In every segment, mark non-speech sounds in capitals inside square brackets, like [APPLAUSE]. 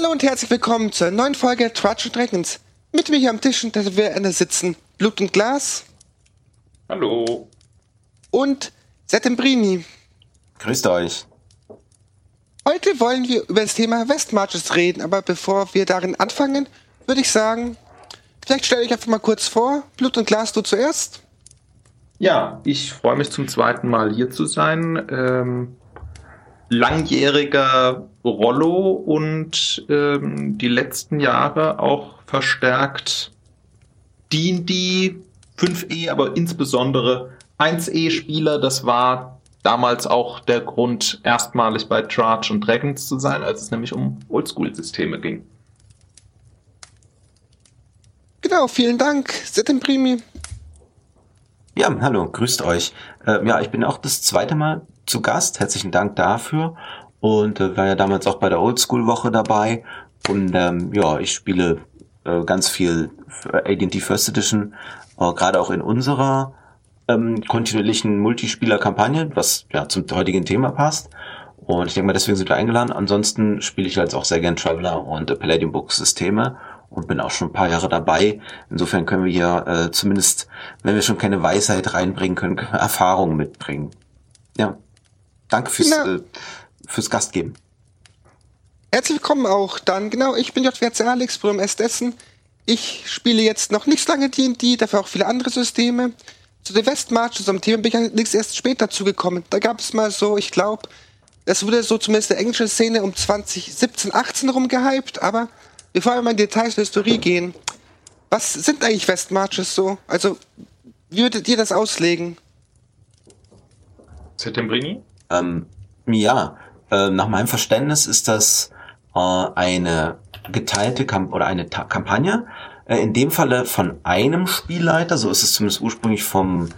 Hallo und herzlich willkommen zur neuen Folge Trudge Dragons. Mit mir hier am Tisch da wir sitzen Blut und Glas. Hallo. Und Settembrini. Grüßt euch. Heute wollen wir über das Thema Westmarches reden, aber bevor wir darin anfangen, würde ich sagen, vielleicht stelle ich einfach mal kurz vor. Blut und Glas, du zuerst. Ja, ich freue mich zum zweiten Mal hier zu sein. Ähm, langjähriger Rollo und ähm, die letzten Jahre auch verstärkt D&D 5e, aber insbesondere 1e-Spieler. Das war damals auch der Grund, erstmalig bei Charge und Dragons zu sein, als es nämlich um Oldschool-Systeme ging. Genau, vielen Dank, Setemprimi. Ja, hallo, grüßt euch. Äh, ja, ich bin auch das zweite Mal zu Gast. Herzlichen Dank dafür. Und äh, war ja damals auch bei der Oldschool-Woche dabei. Und ähm, ja, ich spiele äh, ganz viel AD&D First Edition, äh, gerade auch in unserer ähm, kontinuierlichen Multispieler-Kampagne, was ja zum heutigen Thema passt. Und ich denke mal, deswegen sind wir eingeladen. Ansonsten spiele ich halt auch sehr gern Traveler und äh, Palladium Book Systeme und bin auch schon ein paar Jahre dabei. Insofern können wir hier äh, zumindest, wenn wir schon keine Weisheit reinbringen können, [LAUGHS] Erfahrung mitbringen. Ja. Danke fürs, genau. äh, fürs Gastgeben. Herzlich willkommen auch dann. Genau, ich bin JWC Alex, Bruder S. Dessen. Ich spiele jetzt noch nicht lange D&D, dafür auch viele andere Systeme. Zu den Westmarches am Thema bin ich allerdings erst später zugekommen. Da gab es mal so, ich glaube, das wurde so zumindest in der englischen Szene um 2017, 18 rum gehypt, aber bevor wir mal in Details der Historie gehen, was sind eigentlich Westmarches so? Also, wie würdet ihr das auslegen? Settembrini? Ähm, ja, äh, nach meinem Verständnis ist das äh, eine geteilte Kamp oder eine Ta Kampagne, äh, in dem Falle von einem Spielleiter, so ist es zumindest ursprünglich vom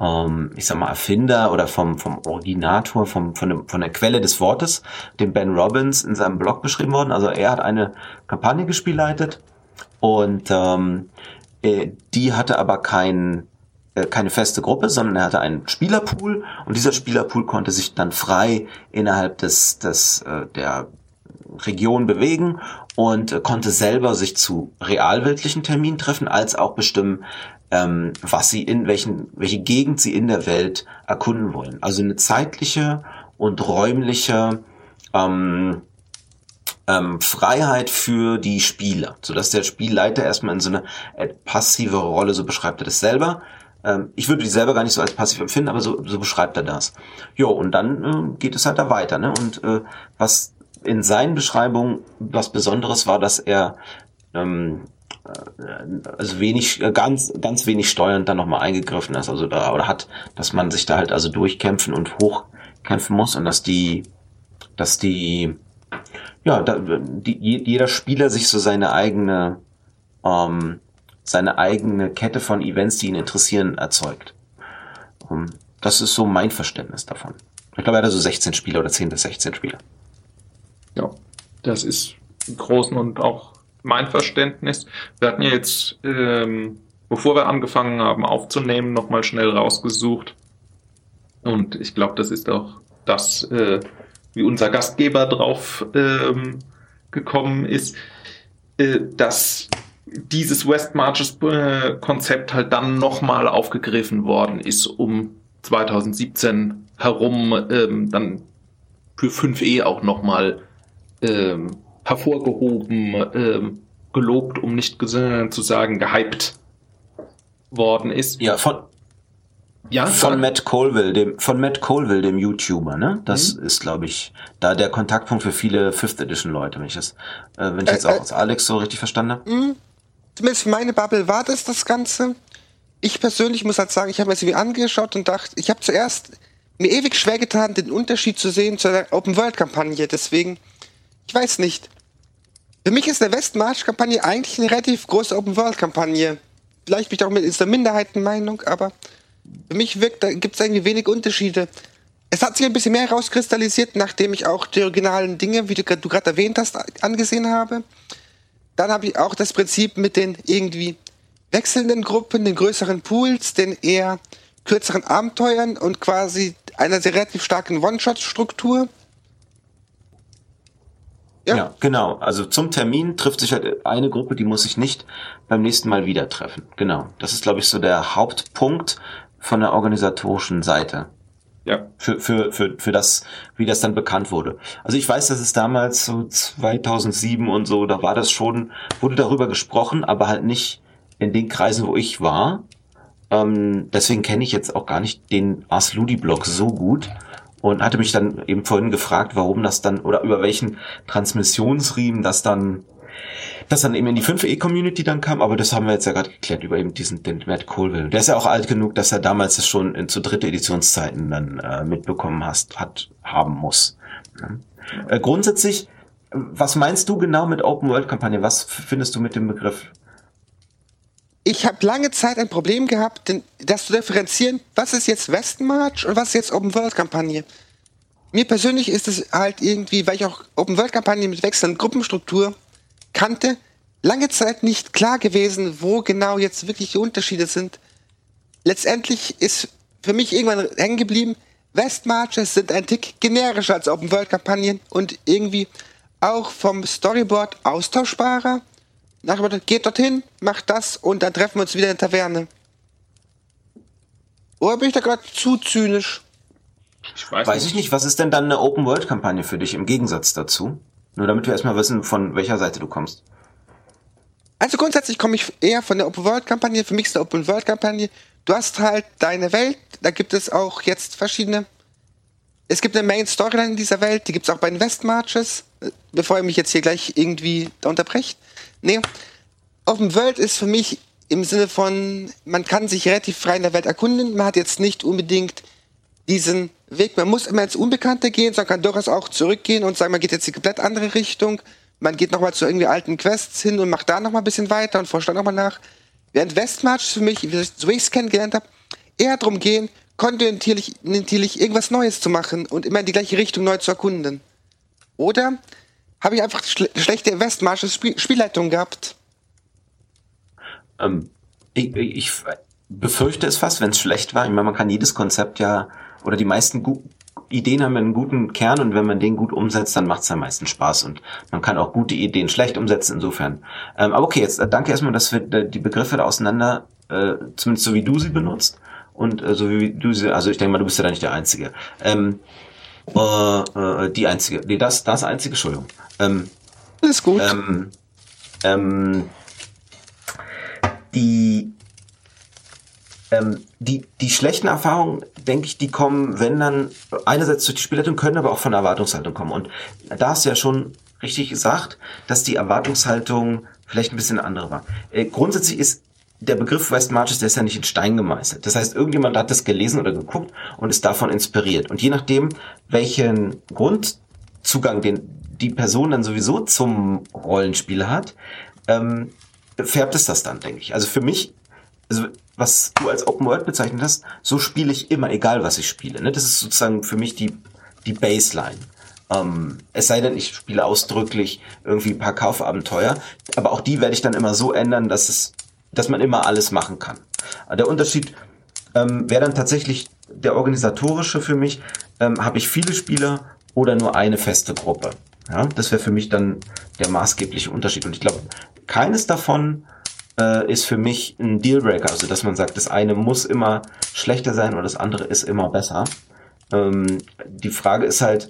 ähm, ich sag mal, Erfinder oder vom, vom Originator, vom, von, dem, von der Quelle des Wortes, dem Ben Robbins in seinem Blog beschrieben worden. Also er hat eine Kampagne gespielleitet und ähm, äh, die hatte aber kein, äh, keine feste Gruppe, sondern er hatte einen Spielerpool und dieser Spielerpool konnte sich dann frei innerhalb des, des äh, der Region bewegen und äh, konnte selber sich zu realweltlichen Terminen treffen, als auch bestimmen, ähm, was sie in welchen, welche Gegend sie in der Welt erkunden wollen. Also eine zeitliche und räumliche ähm, ähm, Freiheit für die Spieler, sodass der Spielleiter erstmal in so eine äh, passive Rolle, so beschreibt er das selber. Ähm, ich würde die selber gar nicht so als passiv empfinden, aber so, so beschreibt er das. Jo, und dann äh, geht es halt da weiter. Ne? Und äh, was in seinen Beschreibungen was Besonderes war, dass er ähm, äh, also wenig, äh, ganz, ganz wenig steuernd dann nochmal eingegriffen ist, also da, oder hat, dass man sich da halt also durchkämpfen und hochkämpfen muss und dass die, dass die, ja, da, die, jeder Spieler sich so seine eigene, ähm, seine eigene Kette von Events, die ihn interessieren, erzeugt. Um, das ist so mein Verständnis davon. Ich glaube, er hat so 16 Spieler oder 10 bis 16 Spieler. Ja, das ist im Großen und auch mein Verständnis. Wir hatten ja jetzt, ähm, bevor wir angefangen haben aufzunehmen, nochmal schnell rausgesucht. Und ich glaube, das ist auch das, äh, wie unser Gastgeber drauf ähm, gekommen ist, äh, dass dieses West Marches äh, Konzept halt dann nochmal aufgegriffen worden ist, um 2017 herum ähm, dann für 5e auch nochmal ähm, hervorgehoben, ähm, gelobt, um nicht zu sagen gehypt worden ist. Ja, von, ja, von Matt Colville, dem von Matt Colville, dem YouTuber, ne? Das mhm. ist, glaube ich, da der Kontaktpunkt für viele Fifth Edition Leute, wenn ich das, äh, wenn ich äh, jetzt auch äh, aus Alex so richtig verstanden habe. Zumindest für meine Bubble war das das Ganze. Ich persönlich muss halt sagen, ich habe mir irgendwie angeschaut und dachte, ich habe zuerst mir ewig schwer getan, den Unterschied zu sehen zu der Open World Kampagne. Deswegen ich weiß nicht. Für mich ist eine Westmarch-Kampagne eigentlich eine relativ große Open-World-Kampagne. Vielleicht bin ich auch mit der Minderheitenmeinung, aber für mich wirkt, da gibt es irgendwie wenig Unterschiede. Es hat sich ein bisschen mehr herauskristallisiert, nachdem ich auch die originalen Dinge, wie du, du gerade erwähnt hast, angesehen habe. Dann habe ich auch das Prinzip mit den irgendwie wechselnden Gruppen, den größeren Pools, den eher kürzeren Abenteuern und quasi einer sehr relativ starken One-Shot-Struktur. Ja. ja. genau. Also zum Termin trifft sich halt eine Gruppe, die muss sich nicht beim nächsten Mal wieder treffen. Genau. Das ist, glaube ich, so der Hauptpunkt von der organisatorischen Seite. Ja. Für, für, für, für das, wie das dann bekannt wurde. Also ich weiß, dass es damals so 2007 und so, da war das schon, wurde darüber gesprochen, aber halt nicht in den Kreisen, wo ich war. Ähm, deswegen kenne ich jetzt auch gar nicht den Ars Ludi Blog so gut und hatte mich dann eben vorhin gefragt, warum das dann oder über welchen Transmissionsriemen das dann das dann eben in die 5e-Community dann kam, aber das haben wir jetzt ja gerade geklärt über eben diesen den Matt Colville. Der ist ja auch alt genug, dass er damals das schon in, zu dritte Editionszeiten dann äh, mitbekommen hast, hat, haben muss. Ja. Äh, grundsätzlich, was meinst du genau mit Open World Kampagne? Was findest du mit dem Begriff? Ich habe lange Zeit ein Problem gehabt, denn das zu differenzieren, was ist jetzt Westmarch und was ist jetzt Open World Kampagne. Mir persönlich ist es halt irgendwie, weil ich auch Open World Kampagne mit wechselnden Gruppenstruktur kannte, lange Zeit nicht klar gewesen, wo genau jetzt wirklich die Unterschiede sind. Letztendlich ist für mich irgendwann hängen geblieben, Westmarches sind ein Tick generischer als Open World Kampagnen und irgendwie auch vom Storyboard austauschbarer. Nach dem Motto, geht dorthin, macht das und dann treffen wir uns wieder in der Taverne. Oder bin ich da gerade zu zynisch? Ich weiß, weiß nicht. ich nicht. Was ist denn dann eine Open World Kampagne für dich im Gegensatz dazu? Nur damit wir erstmal wissen, von welcher Seite du kommst. Also grundsätzlich komme ich eher von der Open World Kampagne. Für mich ist eine Open World Kampagne. Du hast halt deine Welt. Da gibt es auch jetzt verschiedene. Es gibt eine Main Storyline in dieser Welt. Die gibt es auch bei den Westmarches. Bevor ihr mich jetzt hier gleich irgendwie da unterbrecht. Nee. Open World ist für mich im Sinne von, man kann sich relativ frei in der Welt erkunden. Man hat jetzt nicht unbedingt diesen Weg, man muss immer ins Unbekannte gehen, sondern kann durchaus auch zurückgehen und sagen, man geht jetzt die komplett andere Richtung. Man geht nochmal zu irgendwie alten Quests hin und macht da nochmal ein bisschen weiter und forscht dann nochmal nach. Während Westmarch für mich, so wie ich es kennengelernt habe, eher darum gehen, kontinuierlich irgendwas Neues zu machen und immer in die gleiche Richtung neu zu erkunden. Oder habe ich einfach schle schlechte Westmarches Spiel Spielleitung gehabt? Ähm, ich, ich, befürchte es fast, wenn es schlecht war. Ich meine, man kann jedes Konzept ja oder die meisten Ideen haben einen guten Kern und wenn man den gut umsetzt, dann macht es am meisten Spaß und man kann auch gute Ideen schlecht umsetzen insofern. Ähm, aber okay, jetzt äh, danke erstmal, dass wir die Begriffe da auseinander, äh, zumindest so wie du sie benutzt und äh, so wie du sie, also ich denke mal, du bist ja da nicht der Einzige. Ähm, äh, äh, die Einzige, nee, das, das Einzige, Entschuldigung. Ähm, ist gut. Ähm, ähm, die ähm, die, die schlechten Erfahrungen, denke ich, die kommen, wenn dann einerseits durch die Spielleitung können, aber auch von der Erwartungshaltung kommen. Und da hast du ja schon richtig gesagt, dass die Erwartungshaltung vielleicht ein bisschen andere war. Äh, grundsätzlich ist der Begriff West Marches, der ist ja nicht in Stein gemeißelt. Das heißt, irgendjemand hat das gelesen oder geguckt und ist davon inspiriert. Und je nachdem, welchen Grundzugang den die Person dann sowieso zum Rollenspiel hat, ähm, färbt es das dann, denke ich. Also für mich, also was du als Open World bezeichnet hast, so spiele ich immer, egal was ich spiele. Ne? Das ist sozusagen für mich die, die Baseline. Ähm, es sei denn, ich spiele ausdrücklich irgendwie ein paar Kaufabenteuer, aber auch die werde ich dann immer so ändern, dass es, dass man immer alles machen kann. Der Unterschied ähm, wäre dann tatsächlich der organisatorische für mich. Ähm, Habe ich viele Spieler oder nur eine feste Gruppe? Ja, das wäre für mich dann der maßgebliche Unterschied. Und ich glaube, keines davon äh, ist für mich ein Dealbreaker. Also, dass man sagt, das eine muss immer schlechter sein oder das andere ist immer besser. Ähm, die Frage ist halt,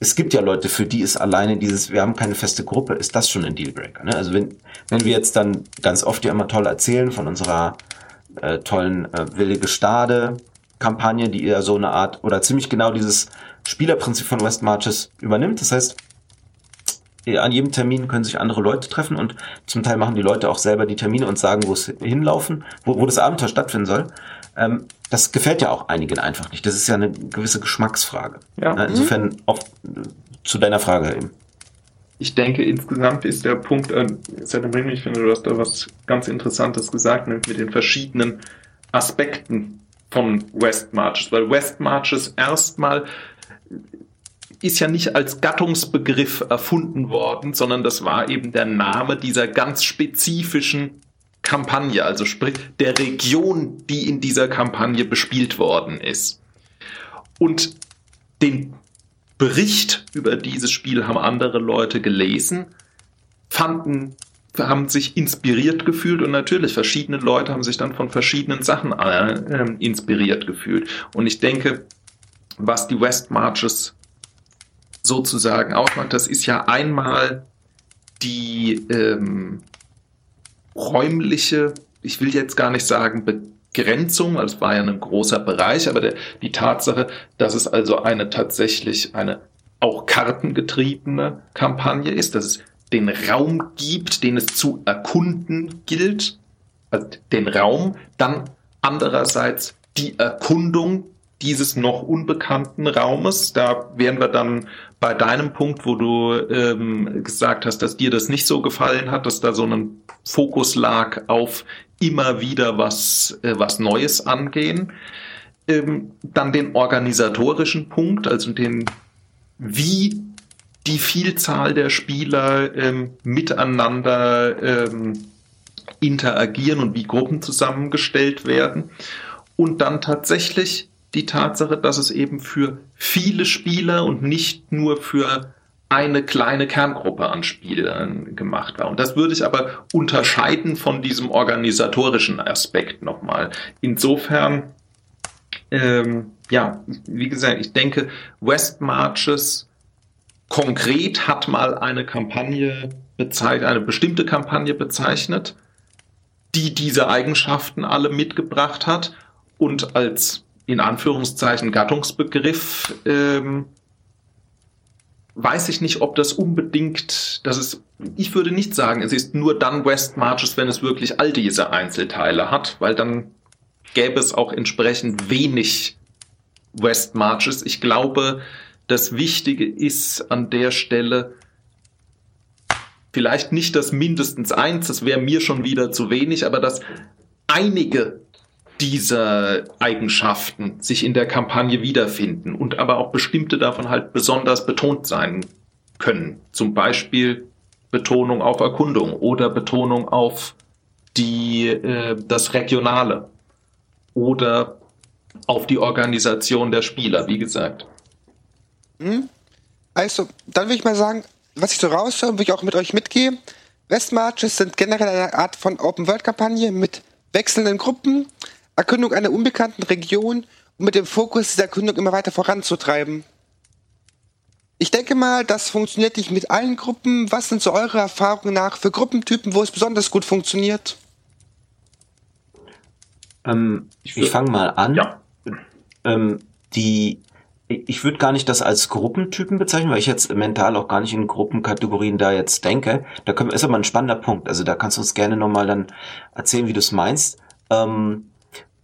es gibt ja Leute, für die ist alleine dieses, wir haben keine feste Gruppe, ist das schon ein Dealbreaker. Ne? Also wenn, wenn wir jetzt dann ganz oft ja immer toll erzählen von unserer äh, tollen äh, Willige Stade Kampagne, die eher so eine Art oder ziemlich genau dieses Spielerprinzip von West Marches übernimmt. Das heißt, an jedem Termin können sich andere Leute treffen und zum Teil machen die Leute auch selber die Termine und sagen, wo es hinlaufen, wo, wo das Abenteuer stattfinden soll. Ähm, das gefällt ja auch einigen einfach nicht. Das ist ja eine gewisse Geschmacksfrage. Ja. Äh, insofern mhm. auch äh, zu deiner Frage eben. Ich denke, insgesamt ist der Punkt, äh, ich finde, du hast da was ganz Interessantes gesagt mit, mit den verschiedenen Aspekten von West Marches, weil West Marches erstmal ist ja nicht als Gattungsbegriff erfunden worden, sondern das war eben der Name dieser ganz spezifischen Kampagne, also sprich der Region, die in dieser Kampagne bespielt worden ist. Und den Bericht über dieses Spiel haben andere Leute gelesen, fanden, haben sich inspiriert gefühlt und natürlich verschiedene Leute haben sich dann von verschiedenen Sachen äh, inspiriert gefühlt. Und ich denke, was die West Marches sozusagen ausmacht, das ist ja einmal die ähm, räumliche, ich will jetzt gar nicht sagen Begrenzung, also es war ja ein großer Bereich, aber der, die Tatsache, dass es also eine tatsächlich eine auch kartengetriebene Kampagne ist, dass es den Raum gibt, den es zu erkunden gilt, also den Raum, dann andererseits die Erkundung dieses noch unbekannten Raumes. Da wären wir dann bei deinem Punkt, wo du ähm, gesagt hast, dass dir das nicht so gefallen hat, dass da so ein Fokus lag auf immer wieder was, äh, was Neues angehen. Ähm, dann den organisatorischen Punkt, also den, wie die Vielzahl der Spieler ähm, miteinander ähm, interagieren und wie Gruppen zusammengestellt werden. Und dann tatsächlich die Tatsache, dass es eben für viele Spieler und nicht nur für eine kleine Kerngruppe an Spielern gemacht war. Und das würde ich aber unterscheiden von diesem organisatorischen Aspekt nochmal. Insofern, ähm, ja, wie gesagt, ich denke, West Marches konkret hat mal eine Kampagne bezeichnet, eine bestimmte Kampagne bezeichnet, die diese Eigenschaften alle mitgebracht hat und als in Anführungszeichen Gattungsbegriff ähm, weiß ich nicht, ob das unbedingt, das ist, ich würde nicht sagen, es ist nur dann West Marches, wenn es wirklich all diese Einzelteile hat, weil dann gäbe es auch entsprechend wenig West Marches. Ich glaube, das Wichtige ist an der Stelle vielleicht nicht das mindestens eins, das wäre mir schon wieder zu wenig, aber dass einige dieser Eigenschaften sich in der Kampagne wiederfinden und aber auch bestimmte davon halt besonders betont sein können. Zum Beispiel Betonung auf Erkundung oder Betonung auf die, äh, das Regionale oder auf die Organisation der Spieler, wie gesagt. Hm? Also, dann würde ich mal sagen, was ich so raushöre, würde ich auch mit euch mitgehen. Westmarches sind generell eine Art von Open-World-Kampagne mit wechselnden Gruppen, Erkundung einer unbekannten Region und mit dem Fokus, diese Erkundung immer weiter voranzutreiben. Ich denke mal, das funktioniert nicht mit allen Gruppen. Was sind so eure Erfahrungen nach für Gruppentypen, wo es besonders gut funktioniert? Ähm, ich, ich fange mal an. Ja. Ähm, die ich würde gar nicht das als Gruppentypen bezeichnen, weil ich jetzt mental auch gar nicht in Gruppenkategorien da jetzt denke. Da können, ist aber ein spannender Punkt. Also da kannst du uns gerne nochmal dann erzählen, wie du es meinst. Ähm,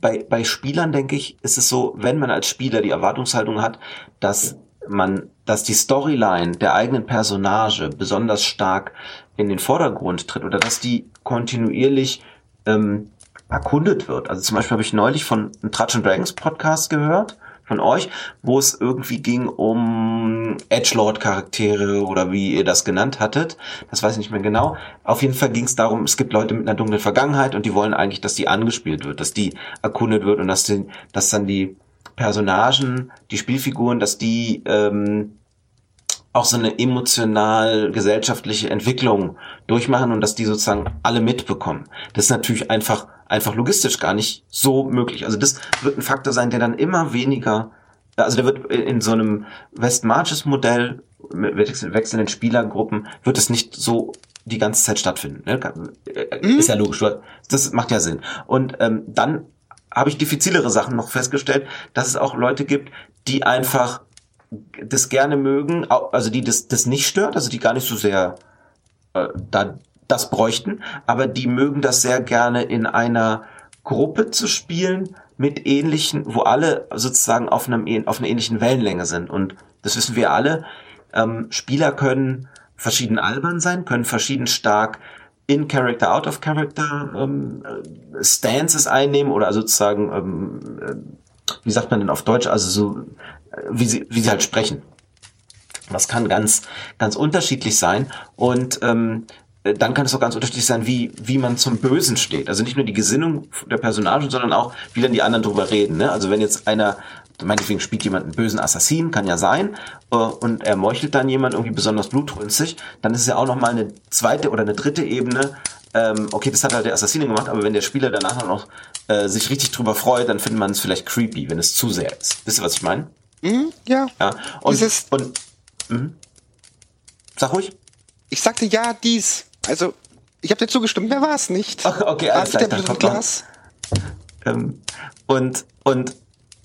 bei, bei Spielern, denke ich, ist es so, wenn man als Spieler die Erwartungshaltung hat, dass man, dass die Storyline der eigenen Personage besonders stark in den Vordergrund tritt oder dass die kontinuierlich ähm, erkundet wird. Also zum Beispiel habe ich neulich von einem Tratsch Dragons Podcast gehört von euch, wo es irgendwie ging um Edgelord-Charaktere oder wie ihr das genannt hattet. Das weiß ich nicht mehr genau. Auf jeden Fall ging es darum, es gibt Leute mit einer dunklen Vergangenheit und die wollen eigentlich, dass die angespielt wird, dass die erkundet wird und dass, die, dass dann die Personagen, die Spielfiguren, dass die ähm, auch so eine emotional gesellschaftliche Entwicklung durchmachen und dass die sozusagen alle mitbekommen. Das ist natürlich einfach einfach logistisch gar nicht so möglich. Also das wird ein Faktor sein, der dann immer weniger, also der wird in so einem West Marches Modell mit wechselnden Spielergruppen wird es nicht so die ganze Zeit stattfinden. Ne? Mhm. Ist ja logisch. Das macht ja Sinn. Und ähm, dann habe ich diffizilere Sachen noch festgestellt, dass es auch Leute gibt, die einfach das gerne mögen, also die das, das nicht stört, also die gar nicht so sehr äh, da das bräuchten, aber die mögen das sehr gerne in einer Gruppe zu spielen mit ähnlichen, wo alle sozusagen auf einem auf einer ähnlichen Wellenlänge sind. Und das wissen wir alle. Ähm, Spieler können verschieden albern sein, können verschieden stark in Character, out of Character ähm, Stances einnehmen oder sozusagen, ähm, äh, wie sagt man denn auf Deutsch, also so, äh, wie sie, wie sie halt sprechen. Das kann ganz, ganz unterschiedlich sein. Und ähm, äh, dann kann es auch ganz unterschiedlich sein, wie, wie man zum Bösen steht. Also nicht nur die Gesinnung der Personagen, sondern auch, wie dann die anderen drüber reden. Ne? Also wenn jetzt einer, meinetwegen spielt jemand einen bösen Assassin, kann ja sein, äh, und er meuchelt dann jemand irgendwie besonders blutrünstig, dann ist es ja auch nochmal eine zweite oder eine dritte Ebene, ähm, okay, das hat halt der Assassine gemacht, aber wenn der Spieler danach noch äh, sich richtig drüber freut, dann findet man es vielleicht creepy, wenn es zu sehr ist. Wisst ihr, was ich meine? Mhm, ja. Ja. Und, Dieses- und mhm. Sag ruhig. Ich sagte ja, dies. Also, ich habe dir zugestimmt, mehr war es nicht. Ach, okay, alles klar, der Glas. Ähm, und, und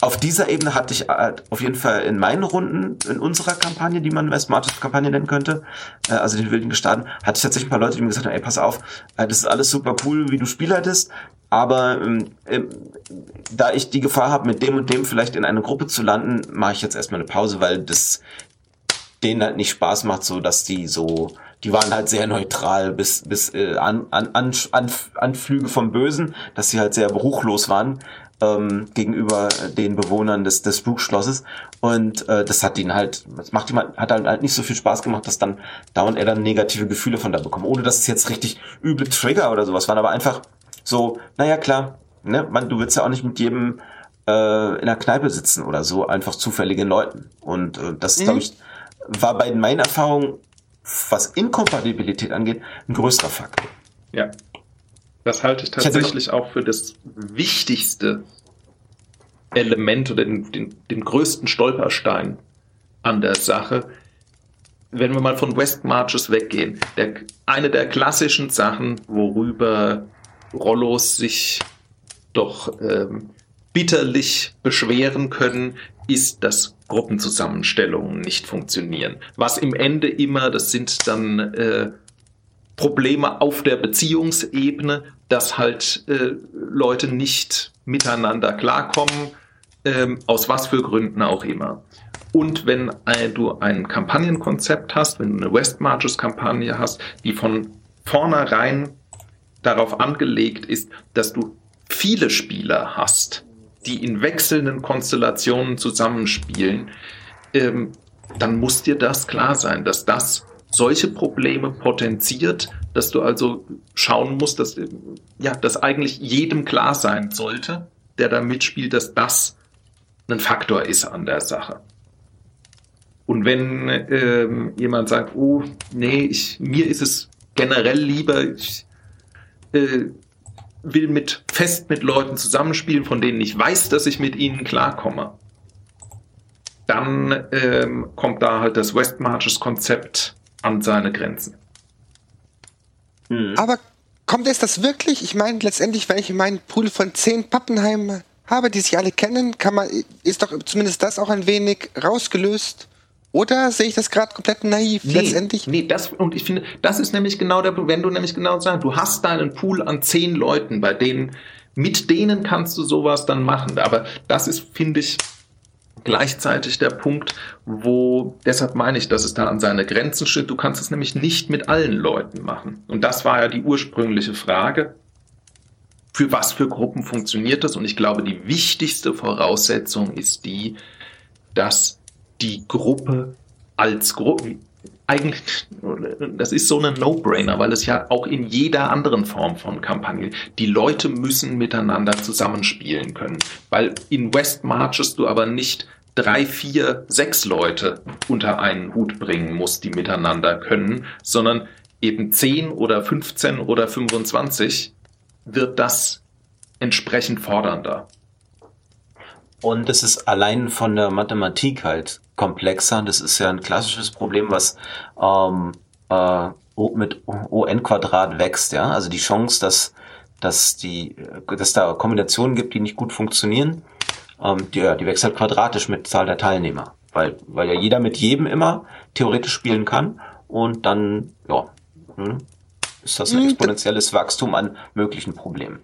auf dieser Ebene hatte ich äh, auf jeden Fall in meinen Runden, in unserer Kampagne, die man West Marches Kampagne nennen könnte, äh, also den wilden Gestaden, hatte ich tatsächlich ein paar Leute, die mir gesagt haben, ey, pass auf, äh, das ist alles super cool, wie du spielleitest, aber ähm, ähm, da ich die Gefahr habe, mit dem und dem vielleicht in eine Gruppe zu landen, mache ich jetzt erstmal eine Pause, weil das denen halt nicht Spaß macht, so dass die so, die waren halt sehr neutral bis bis äh, an, an, an, an, Anflüge vom Bösen, dass sie halt sehr ruchlos waren ähm, gegenüber den Bewohnern des des Spukschlosses und äh, das hat ihnen halt, das macht ihm hat halt, halt nicht so viel Spaß gemacht, dass dann dauernd er dann negative Gefühle von da bekommen, ohne dass es jetzt richtig üble Trigger oder sowas waren, aber einfach so, naja klar, ne, man, du willst ja auch nicht mit jedem äh, in der Kneipe sitzen oder so, einfach zufälligen Leuten. Und äh, das, Mhm. glaube ich, war bei meinen Erfahrungen, was Inkompatibilität angeht, ein größerer Faktor. Ja. Das halte ich tatsächlich auch für das wichtigste Element oder den, den, den größten Stolperstein an der Sache. Wenn wir mal von West Marches weggehen, der, eine der klassischen Sachen, worüber Rollos sich doch ähm, bitterlich beschweren können, ist, dass Gruppenzusammenstellungen nicht funktionieren. Was im Ende immer, das sind dann äh, Probleme auf der Beziehungsebene, dass halt äh, Leute nicht miteinander klarkommen, ähm, aus was für Gründen auch immer. Und wenn äh, du ein Kampagnenkonzept hast, wenn du eine West Marches Kampagne hast, die von vornherein darauf angelegt ist, dass du viele Spieler hast, die in wechselnden Konstellationen zusammenspielen, ähm, dann muss dir das klar sein, dass das solche Probleme potenziert, dass du also schauen musst, dass, äh, ja, dass eigentlich jedem klar sein sollte, der da mitspielt, dass das ein Faktor ist an der Sache. Und wenn ähm, jemand sagt, oh, nee, ich, mir ist es generell lieber, ich äh, will mit fest mit Leuten zusammenspielen, von denen ich weiß, dass ich mit ihnen klarkomme, dann ähm, kommt da halt das West Marches Konzept an seine Grenzen. Mhm. Aber kommt es das wirklich? Ich meine, letztendlich, wenn ich meinen Pool von zehn Pappenheim habe, die sich alle kennen, kann man, ist doch zumindest das auch ein wenig rausgelöst. Oder sehe ich das gerade komplett naiv? letztendlich. Nee, das, und ich finde, das ist nämlich genau der Punkt, wenn du nämlich genau sagst, du hast deinen Pool an zehn Leuten, bei denen, mit denen kannst du sowas dann machen. Aber das ist, finde ich, gleichzeitig der Punkt, wo, deshalb meine ich, dass es da an seine Grenzen steht. Du kannst es nämlich nicht mit allen Leuten machen. Und das war ja die ursprüngliche Frage. Für was für Gruppen funktioniert das? Und ich glaube, die wichtigste Voraussetzung ist die, dass die Gruppe als Gruppe, eigentlich, das ist so ein No-Brainer, weil es ja auch in jeder anderen Form von Kampagne, die Leute müssen miteinander zusammenspielen können. Weil in West Marches du aber nicht drei, vier, sechs Leute unter einen Hut bringen musst, die miteinander können, sondern eben 10 oder 15 oder 25 wird das entsprechend fordernder. Und es ist allein von der Mathematik halt komplexer. Das ist ja ein klassisches Problem, was ähm, äh, O- mit ON Quadrat wächst, ja. Also die Chance, dass, dass die, dass da Kombinationen gibt, die nicht gut funktionieren, ähm, die, ja, die wächst halt quadratisch mit Zahl der Teilnehmer. Weil, weil ja jeder mit jedem immer theoretisch spielen kann und dann, ja, hm, ist das ein Hm, exponentielles Wachstum an möglichen Problemen.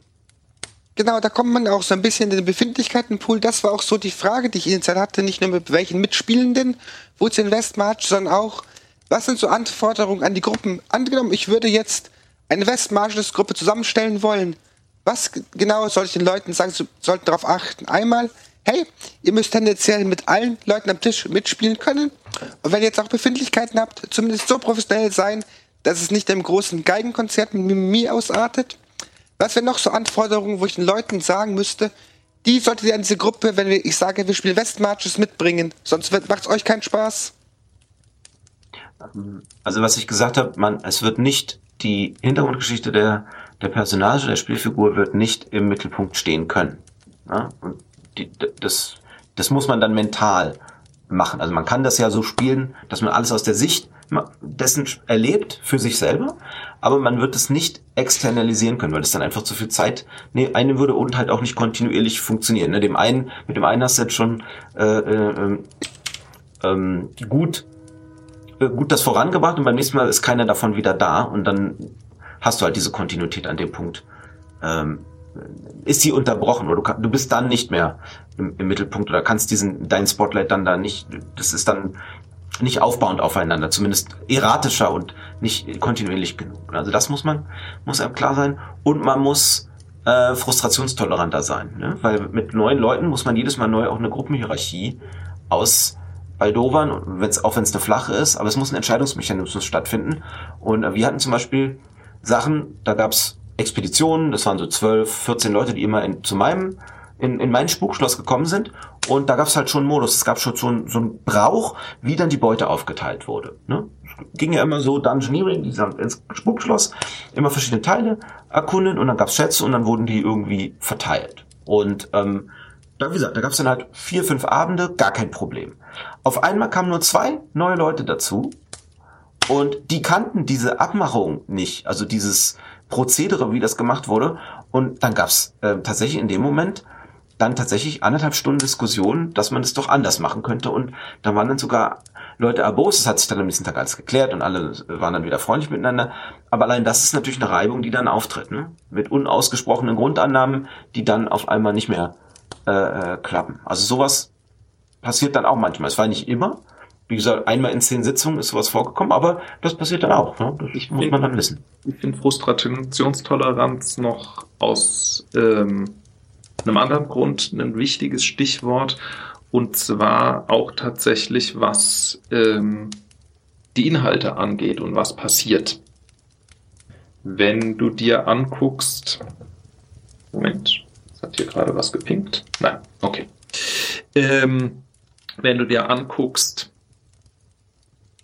Genau, da kommt man auch so ein bisschen in den Befindlichkeitenpool. Das war auch so die Frage, die ich initial hatte, nicht nur mit welchen Mitspielenden, wo es in Westmarch, sondern auch, was sind so Anforderungen an die Gruppen? Angenommen, ich würde jetzt eine Westmarches Gruppe zusammenstellen wollen. Was genau soll ich den Leuten sagen, sie sollten darauf achten? Einmal, hey, ihr müsst tendenziell mit allen Leuten am Tisch mitspielen können. Und wenn ihr jetzt auch Befindlichkeiten habt, zumindest so professionell sein, dass es nicht im großen Geigenkonzert mit Mimimi ausartet. Was wären noch so Anforderungen, wo ich den Leuten sagen müsste, die solltet ihr an diese Gruppe, wenn ich sage, wir spielen Westmarches, mitbringen. Sonst macht es euch keinen Spaß. Also was ich gesagt habe, man, es wird nicht die Hintergrundgeschichte der, der Personage, der Spielfigur wird nicht im Mittelpunkt stehen können. Ja? Und die, das, das muss man dann mental machen. Also man kann das ja so spielen, dass man alles aus der Sicht dessen erlebt für sich selber, aber man wird es nicht externalisieren können, weil es dann einfach zu viel Zeit nee, eine würde und halt auch nicht kontinuierlich funktionieren. Ne? Dem einen, mit dem einen hast du jetzt schon äh, äh, ähm, gut äh, gut das vorangebracht und beim nächsten Mal ist keiner davon wieder da und dann hast du halt diese Kontinuität an dem Punkt. Ähm, ist sie unterbrochen oder du, kann, du bist dann nicht mehr im, im, Mittelpunkt oder kannst diesen dein Spotlight dann da nicht, das ist dann nicht aufbauend aufeinander, zumindest erratischer und nicht kontinuierlich genug. Also das muss man, muss einem klar sein und man muss äh, frustrationstoleranter sein, ne? weil mit neuen Leuten muss man jedes Mal neu auch eine Gruppenhierarchie aus Baldovern, wenn's, auch wenn es eine flache ist, aber es muss ein Entscheidungsmechanismus stattfinden. Und äh, wir hatten zum Beispiel Sachen, da gab's Expeditionen, das waren so 12, 14 Leute, die immer in, zu meinem, in, in mein Spukschloss gekommen sind. Und da gab's halt schon einen Modus, es gab schon so, ein, so einen Brauch, wie dann die Beute aufgeteilt wurde. Ne? ging ja immer so Dungeoneering, die sind ins Spukschloss, immer verschiedene Teile erkunden und dann gab's Schätze und dann wurden die irgendwie verteilt. Und ähm, da, wie gesagt, da gab's dann halt vier, fünf Abende, gar kein Problem. Auf einmal kamen nur zwei neue Leute dazu und die kannten diese Abmachung nicht, also dieses Prozedere, wie das gemacht wurde. Und dann gab's äh, tatsächlich in dem Moment dann tatsächlich anderthalb Stunden Diskussion, dass man es das doch anders machen könnte. Und da waren dann sogar Leute erbost. Es hat sich dann am nächsten Tag alles geklärt und alle waren dann wieder freundlich miteinander. Aber allein das ist natürlich eine Reibung, die dann auftritt, ne? Mit unausgesprochenen Grundannahmen, die dann auf einmal nicht mehr äh, äh, klappen. Also sowas passiert dann auch manchmal. Es war nicht immer. Wie gesagt, einmal in zehn Sitzungen ist sowas vorgekommen, aber das passiert dann auch. Ne? Das ich muss find, man dann wissen. Ich finde Frustrationstoleranz noch aus ähm, einem anderen Grund ein wichtiges Stichwort. Und zwar auch tatsächlich, was ähm, die Inhalte angeht und was passiert. Wenn du dir anguckst, Moment, hat hier gerade was gepinkt? Nein, okay. Ähm, wenn du dir anguckst,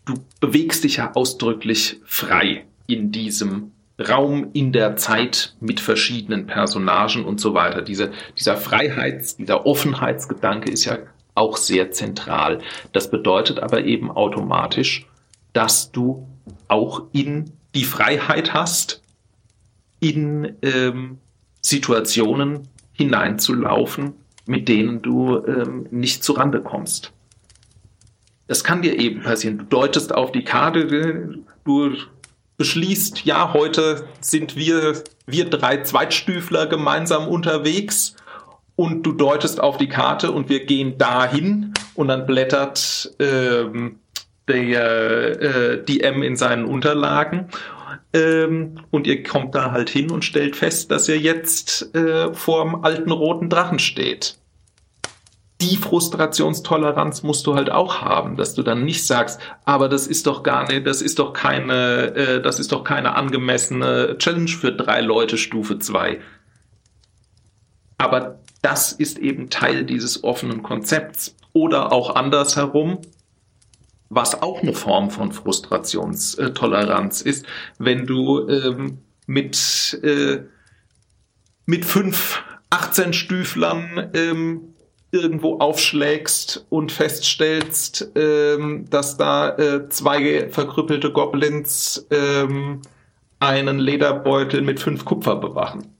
du bewegst dich ja ausdrücklich frei in diesem Raum, in der Zeit mit verschiedenen Personagen und so weiter. Diese, dieser Freiheits-, dieser Offenheitsgedanke ist ja auch sehr zentral. Das bedeutet aber eben automatisch, dass du auch in die Freiheit hast, in ähm, Situationen hineinzulaufen, mit denen du ähm, nicht zurande kommst. Das kann dir eben passieren. Du deutest auf die Karte, du beschließt, ja, heute sind wir, wir drei Zweitstüfler gemeinsam unterwegs und du deutest auf die Karte und wir gehen dahin und dann blättert ähm, der äh, DM in seinen Unterlagen ähm, und ihr kommt da halt hin und stellt fest, dass ihr jetzt äh, vorm alten roten Drachen steht. Die Frustrationstoleranz musst du halt auch haben, dass du dann nicht sagst, aber das ist doch gar nicht, das ist doch keine, äh, das ist doch keine angemessene Challenge für drei Leute Stufe 2. Aber das ist eben Teil dieses offenen Konzepts. Oder auch andersherum, was auch eine Form von Frustrationstoleranz ist, wenn du ähm, mit, äh, mit fünf 18 Stüflern ähm, irgendwo aufschlägst und feststellst, ähm, dass da äh, zwei verkrüppelte Goblins ähm, einen Lederbeutel mit fünf Kupfer bewachen.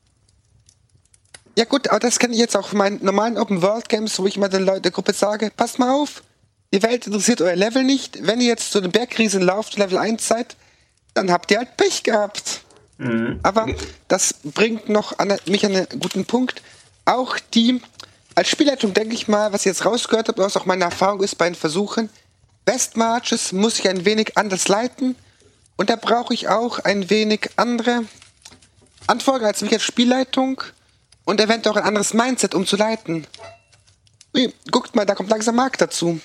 Ja gut, aber das kenne ich jetzt auch von meinen normalen Open World Games, wo ich mal der, der Gruppe sage, passt mal auf, die Welt interessiert euer Level nicht. Wenn ihr jetzt zu den Bergriesen lauft, Level 1 seid, dann habt ihr halt Pech gehabt. Mhm. Aber das bringt noch an, mich an einen guten Punkt. Auch die, als Spielleitung denke ich mal, was ich jetzt rausgehört habe, was auch meine Erfahrung ist bei den Versuchen, Westmarches muss ich ein wenig anders leiten. Und da brauche ich auch ein wenig andere Antworten als mich als Spielleitung und eventuell auch ein anderes Mindset, um zu leiten. Ui, guckt mal, da kommt langsam Markt dazu.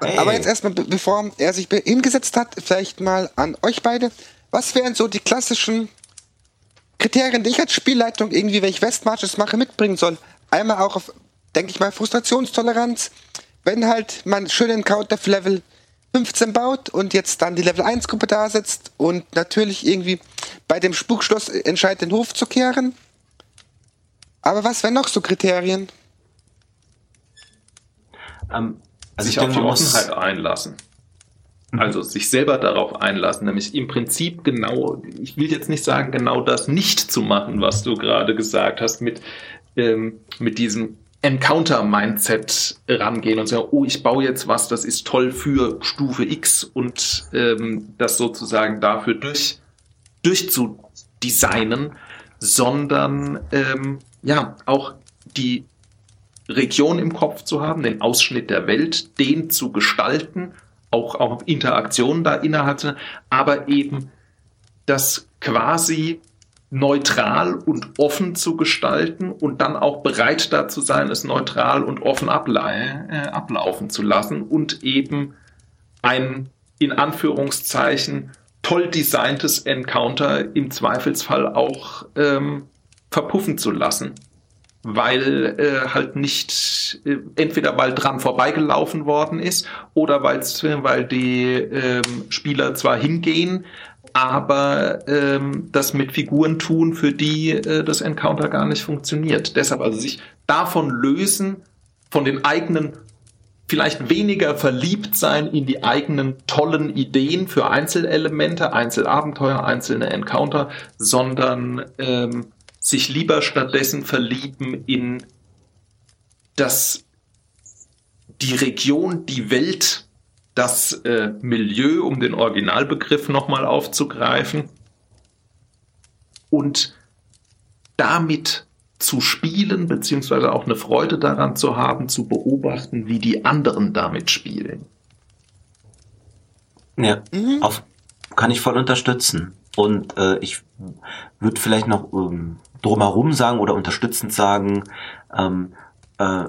Hey. Aber jetzt erstmal, bevor er sich hingesetzt hat, vielleicht mal an euch beide. Was wären so die klassischen Kriterien, die ich als Spielleitung irgendwie, wenn ich Westmarches mache, mitbringen soll? Einmal auch auf, denke ich mal, Frustrationstoleranz. Wenn halt man schön Encounter für Level 15 baut und jetzt dann die Level 1 Gruppe da sitzt und natürlich irgendwie bei dem Spukschloss entscheidet, den Hof zu kehren. Aber was wären noch so Kriterien? Ähm, also sich auf die Offenheit einlassen. Mhm. Also sich selber darauf einlassen, nämlich im Prinzip genau, ich will jetzt nicht sagen, genau das nicht zu machen, was du gerade gesagt hast, mit, ähm, mit diesem Encounter-Mindset rangehen und sagen, oh, ich baue jetzt was, das ist toll für Stufe X und ähm, das sozusagen dafür durch, durchzudesignen, sondern ähm, ja, auch die Region im Kopf zu haben, den Ausschnitt der Welt, den zu gestalten, auch, auch Interaktionen da innerhalb, aber eben das quasi neutral und offen zu gestalten und dann auch bereit dazu sein, es neutral und offen abla äh, ablaufen zu lassen und eben ein in Anführungszeichen toll designtes Encounter im Zweifelsfall auch ähm, verpuffen zu lassen. Weil äh, halt nicht äh, entweder weil dran vorbeigelaufen worden ist oder weil's, weil die ähm, Spieler zwar hingehen, aber ähm, das mit Figuren tun, für die äh, das Encounter gar nicht funktioniert. Deshalb also sich davon lösen, von den eigenen vielleicht weniger verliebt sein in die eigenen tollen Ideen für Einzelelemente, Einzelabenteuer, einzelne Encounter, sondern ähm, sich lieber stattdessen verlieben in das, die Region, die Welt, das äh, Milieu, um den Originalbegriff nochmal aufzugreifen, und damit zu spielen, beziehungsweise auch eine Freude daran zu haben, zu beobachten, wie die anderen damit spielen. Ja, mhm. auf, kann ich voll unterstützen. Und äh, ich würde vielleicht noch ähm, drumherum sagen oder unterstützend sagen, ähm, äh,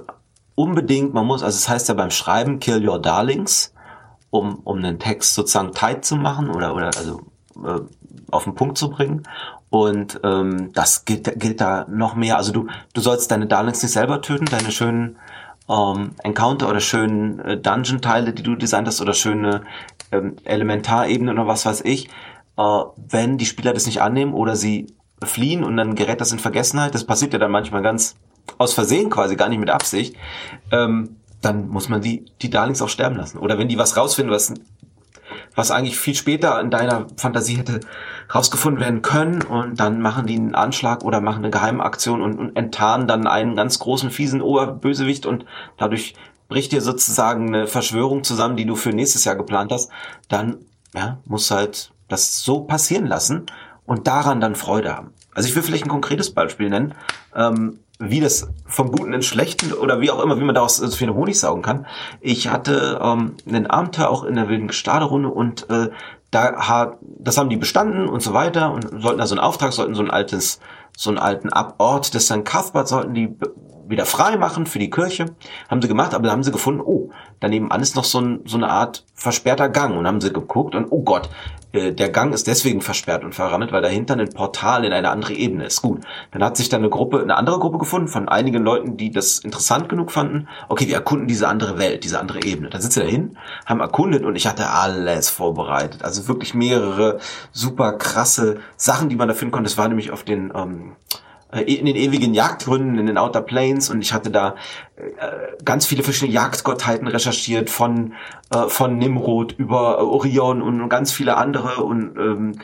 unbedingt, man muss, also es das heißt ja beim Schreiben, kill your darlings, um, um einen Text sozusagen tight zu machen oder, oder also äh, auf den Punkt zu bringen. Und ähm, das gilt, gilt da noch mehr. Also du, du sollst deine Darlings nicht selber töten, deine schönen ähm, Encounter oder schönen äh, Dungeon-Teile, die du designt hast, oder schöne ähm, Elementarebenen oder was weiß ich. Äh, wenn die Spieler das nicht annehmen oder sie fliehen und dann gerät das in Vergessenheit. Das passiert ja dann manchmal ganz aus Versehen quasi, gar nicht mit Absicht. Ähm, dann muss man die, die Darlings auch sterben lassen. Oder wenn die was rausfinden, was, was eigentlich viel später in deiner Fantasie hätte rausgefunden werden können und dann machen die einen Anschlag oder machen eine geheime Aktion und, und enttarnen dann einen ganz großen, fiesen Oberbösewicht und dadurch bricht dir sozusagen eine Verschwörung zusammen, die du für nächstes Jahr geplant hast, dann ja, muss halt das so passieren lassen und daran dann Freude haben. Also ich will vielleicht ein konkretes Beispiel nennen, ähm, wie das vom Guten ins Schlechten oder wie auch immer, wie man daraus so viel Honig saugen kann. Ich hatte ähm, einen Abenteuer auch in der wilden Gestaderunde und äh, da hat, das haben die bestanden und so weiter und sollten da so einen Auftrag, sollten so ein altes, so einen alten Abort des St. Cuthbert sollten die wieder frei machen für die Kirche. Haben sie gemacht, aber dann haben sie gefunden, oh, daneben an ist noch so, ein, so eine Art versperrter Gang. Und haben sie geguckt und, oh Gott, äh, der Gang ist deswegen versperrt und verrammelt, weil dahinter ein Portal in eine andere Ebene ist. Gut, dann hat sich dann eine Gruppe, eine andere Gruppe gefunden von einigen Leuten, die das interessant genug fanden. Okay, wir erkunden diese andere Welt, diese andere Ebene. Dann sind sie dahin, haben erkundet und ich hatte alles vorbereitet. Also wirklich mehrere super krasse Sachen, die man da finden konnte. Das war nämlich auf den ähm, äh, in den ewigen Jagdgründen in den Outer Plains. Und ich hatte da äh, ganz viele verschiedene Jagdgottheiten recherchiert von äh, von Nimrod über äh, Orion und ganz viele andere. Und ähm,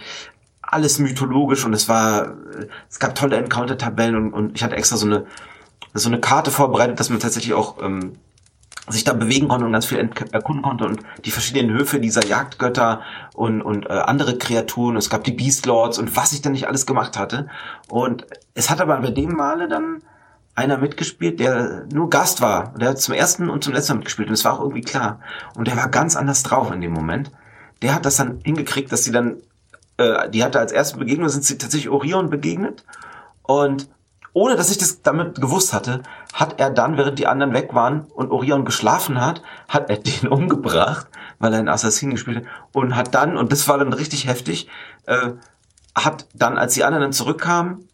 alles mythologisch. Und es war äh, es gab tolle Encounter Tabellen und, und ich hatte extra so eine so eine Karte vorbereitet, dass man tatsächlich auch ähm, sich da bewegen konnte und ganz viel erkunden konnte und die verschiedenen Höfe dieser Jagdgötter und, und äh, andere Kreaturen. Es gab die Beastlords und was ich dann nicht alles gemacht hatte. Und es hat aber bei dem Male dann einer mitgespielt, der nur Gast war. Der hat zum ersten und zum letzten Mal mitgespielt und es war auch irgendwie klar. Und der war ganz anders drauf in dem Moment. Der hat das dann hingekriegt, dass sie dann, äh, die hatte als erste Begegnung, sind sie tatsächlich Orion begegnet und ohne dass ich das damit gewusst hatte, hat er dann, während die anderen weg waren und Orion geschlafen hat, hat er [LAUGHS] den umgebracht, weil er einen Assassin gespielt hat und hat dann, und das war dann richtig heftig, äh, hat dann, als die anderen dann zurückkamen,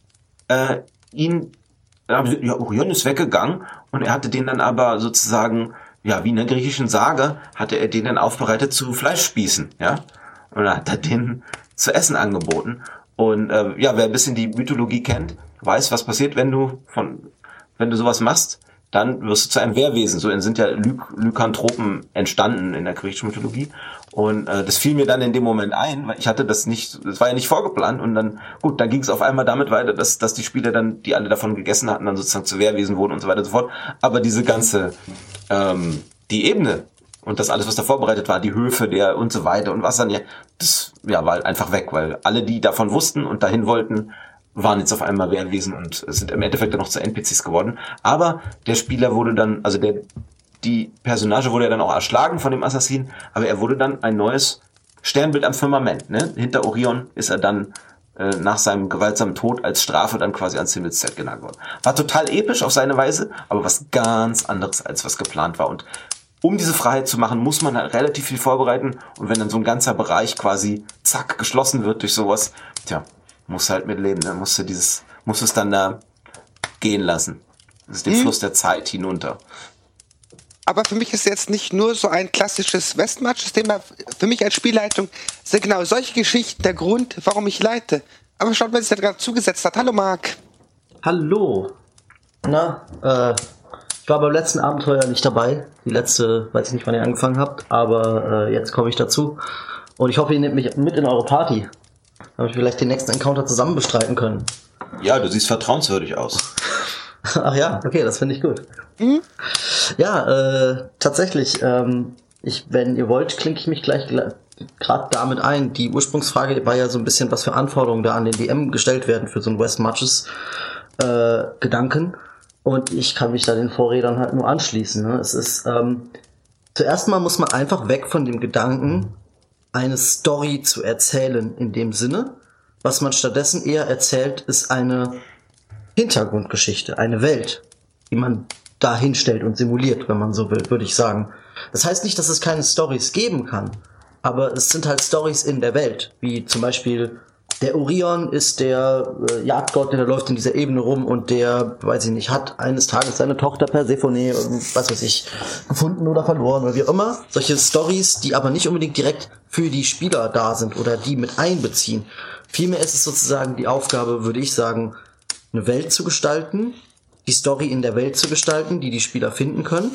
äh, ihn, ja, Orion ist weggegangen und er hatte den dann aber sozusagen, ja, wie in der griechischen Sage, hatte er den dann aufbereitet zu Fleischspießen, ja, und dann hat er den zu essen angeboten. Und äh, ja, wer ein bisschen die Mythologie kennt, weiß, was passiert, wenn du von, wenn du sowas machst, dann wirst du zu einem Wehrwesen. So sind ja Ly Lykanthropen entstanden in der griechischen Mythologie. Und äh, das fiel mir dann in dem Moment ein, weil ich hatte das nicht, das war ja nicht vorgeplant. Und dann, gut, dann ging es auf einmal damit weiter, dass, dass die Spieler dann, die alle davon gegessen hatten, dann sozusagen zu Wehrwesen wurden und so weiter und so fort. Aber diese ganze, ähm, die Ebene und das alles, was da vorbereitet war, die Höfe der und so weiter und was dann ja, das ja, war halt einfach weg, weil alle, die davon wussten und dahin wollten, waren jetzt auf einmal Wehrwesen und sind im Endeffekt dann noch zu NPCs geworden. Aber der Spieler wurde dann, also der, die Personage wurde ja dann auch erschlagen von dem Assassin, aber er wurde dann ein neues Sternbild am Firmament. Ne? Hinter Orion ist er dann äh, nach seinem gewaltsamen Tod als Strafe dann quasi ans Himmelszelt genagelt worden. War total episch auf seine Weise, aber was ganz anderes als was geplant war. Und um diese Freiheit zu machen, muss man halt relativ viel vorbereiten. Und wenn dann so ein ganzer Bereich quasi zack geschlossen wird durch sowas, tja, muss halt mit leben. Dann musst du dieses, musst es dann da gehen lassen. Das ist den hm. Fluss der Zeit hinunter. Aber für mich ist jetzt nicht nur so ein klassisches Westmatch-Thema. Für mich als Spielleitung sind genau solche Geschichten der Grund, warum ich leite. Aber schaut, wer sich da gerade zugesetzt hat. Hallo, Marc. Hallo. Na, äh, ich war beim letzten Abenteuer nicht dabei. Die letzte, weiß ich nicht, wann ihr angefangen habt, aber äh, jetzt komme ich dazu. Und ich hoffe, ihr nehmt mich mit in eure Party. Damit wir vielleicht den nächsten Encounter zusammen bestreiten können. Ja, du siehst vertrauenswürdig aus. [LAUGHS] Ach ja, okay, das finde ich gut. Mhm. Ja, äh, tatsächlich, ähm, ich, wenn ihr wollt, klinke ich mich gleich gerade damit ein. Die Ursprungsfrage war ja so ein bisschen, was für Anforderungen da an den DM gestellt werden für so ein West Matches äh, Gedanken. Und ich kann mich da den Vorredern halt nur anschließen. Ne? Es ist, ähm, zuerst mal muss man einfach weg von dem Gedanken, eine Story zu erzählen in dem Sinne. Was man stattdessen eher erzählt, ist eine Hintergrundgeschichte, eine Welt, die man da hinstellt und simuliert, wenn man so will, würde ich sagen. Das heißt nicht, dass es keine Stories geben kann, aber es sind halt Stories in der Welt, wie zum Beispiel der Orion ist der äh, Jagdgott, der läuft in dieser Ebene rum und der, weiß ich nicht, hat eines Tages seine Tochter Persephone, was weiß ich, gefunden oder verloren oder wie auch immer. Solche Stories, die aber nicht unbedingt direkt für die Spieler da sind oder die mit einbeziehen. Vielmehr ist es sozusagen die Aufgabe, würde ich sagen, eine Welt zu gestalten, die Story in der Welt zu gestalten, die die Spieler finden können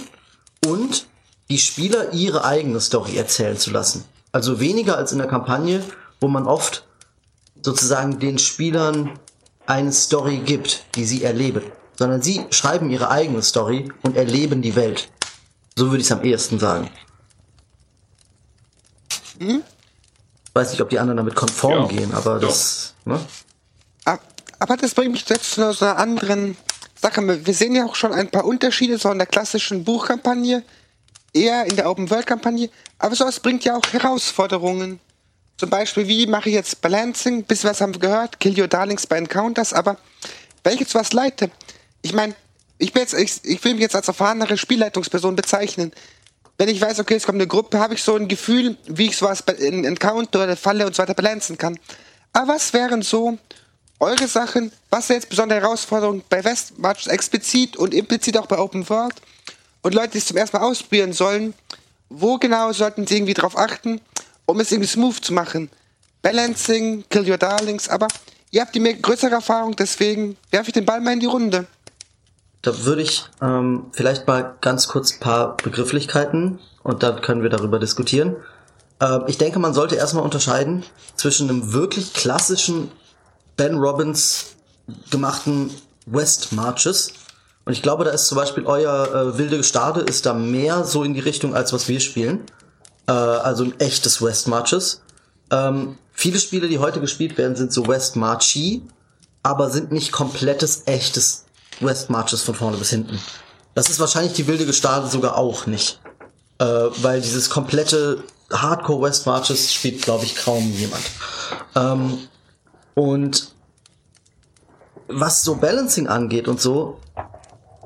und die Spieler ihre eigene Story erzählen zu lassen. Also weniger als in der Kampagne, wo man oft sozusagen den Spielern eine Story gibt, die sie erleben, sondern sie schreiben ihre eigene Story und erleben die Welt. So würde ich es am ehesten sagen. Hm? Weiß nicht, ob die anderen damit konform ja, gehen, aber doch. das. Ne? Aber das bringt mich jetzt zu einer anderen Sache. Wir sehen ja auch schon ein paar Unterschiede so in der klassischen Buchkampagne, eher in der Open-World-Kampagne. Aber sowas bringt ja auch Herausforderungen. Zum Beispiel, wie mache ich jetzt Balancing? Bis was haben wir gehört? Kill your darlings bei Encounters. Aber wenn ich jetzt was leite, ich meine, ich, bin jetzt, ich, ich will mich jetzt als erfahrenere Spielleitungsperson bezeichnen. Wenn ich weiß, okay, es kommt eine Gruppe, habe ich so ein Gefühl, wie ich sowas in Encounter oder Falle und so weiter balancen kann. Aber was wären so eure Sachen? Was sind jetzt besondere Herausforderungen bei Westmarch explizit und implizit auch bei Open World? Und Leute, die es zum ersten Mal ausprobieren sollen, wo genau sollten sie irgendwie drauf achten? Um es irgendwie smooth zu machen. Balancing, Kill Your Darlings, aber ihr habt die mehr größere Erfahrung, deswegen werfe ich den Ball mal in die Runde. Da würde ich ähm, vielleicht mal ganz kurz ein paar Begrifflichkeiten und dann können wir darüber diskutieren. Ähm, ich denke, man sollte erstmal unterscheiden zwischen einem wirklich klassischen Ben Robbins gemachten West Marches. Und ich glaube, da ist zum Beispiel euer äh, Wilde Gestade ist da mehr so in die Richtung, als was wir spielen äh, also ein echtes West Marches. Ähm, viele Spiele, die heute gespielt werden, sind so West Marchy, aber sind nicht komplettes, echtes West Marches von vorne bis hinten. Das ist wahrscheinlich die wilde Gestade sogar auch nicht. Äh, weil dieses komplette Hardcore West Marches spielt, glaube ich, kaum jemand. Ähm, und was so Balancing angeht und so,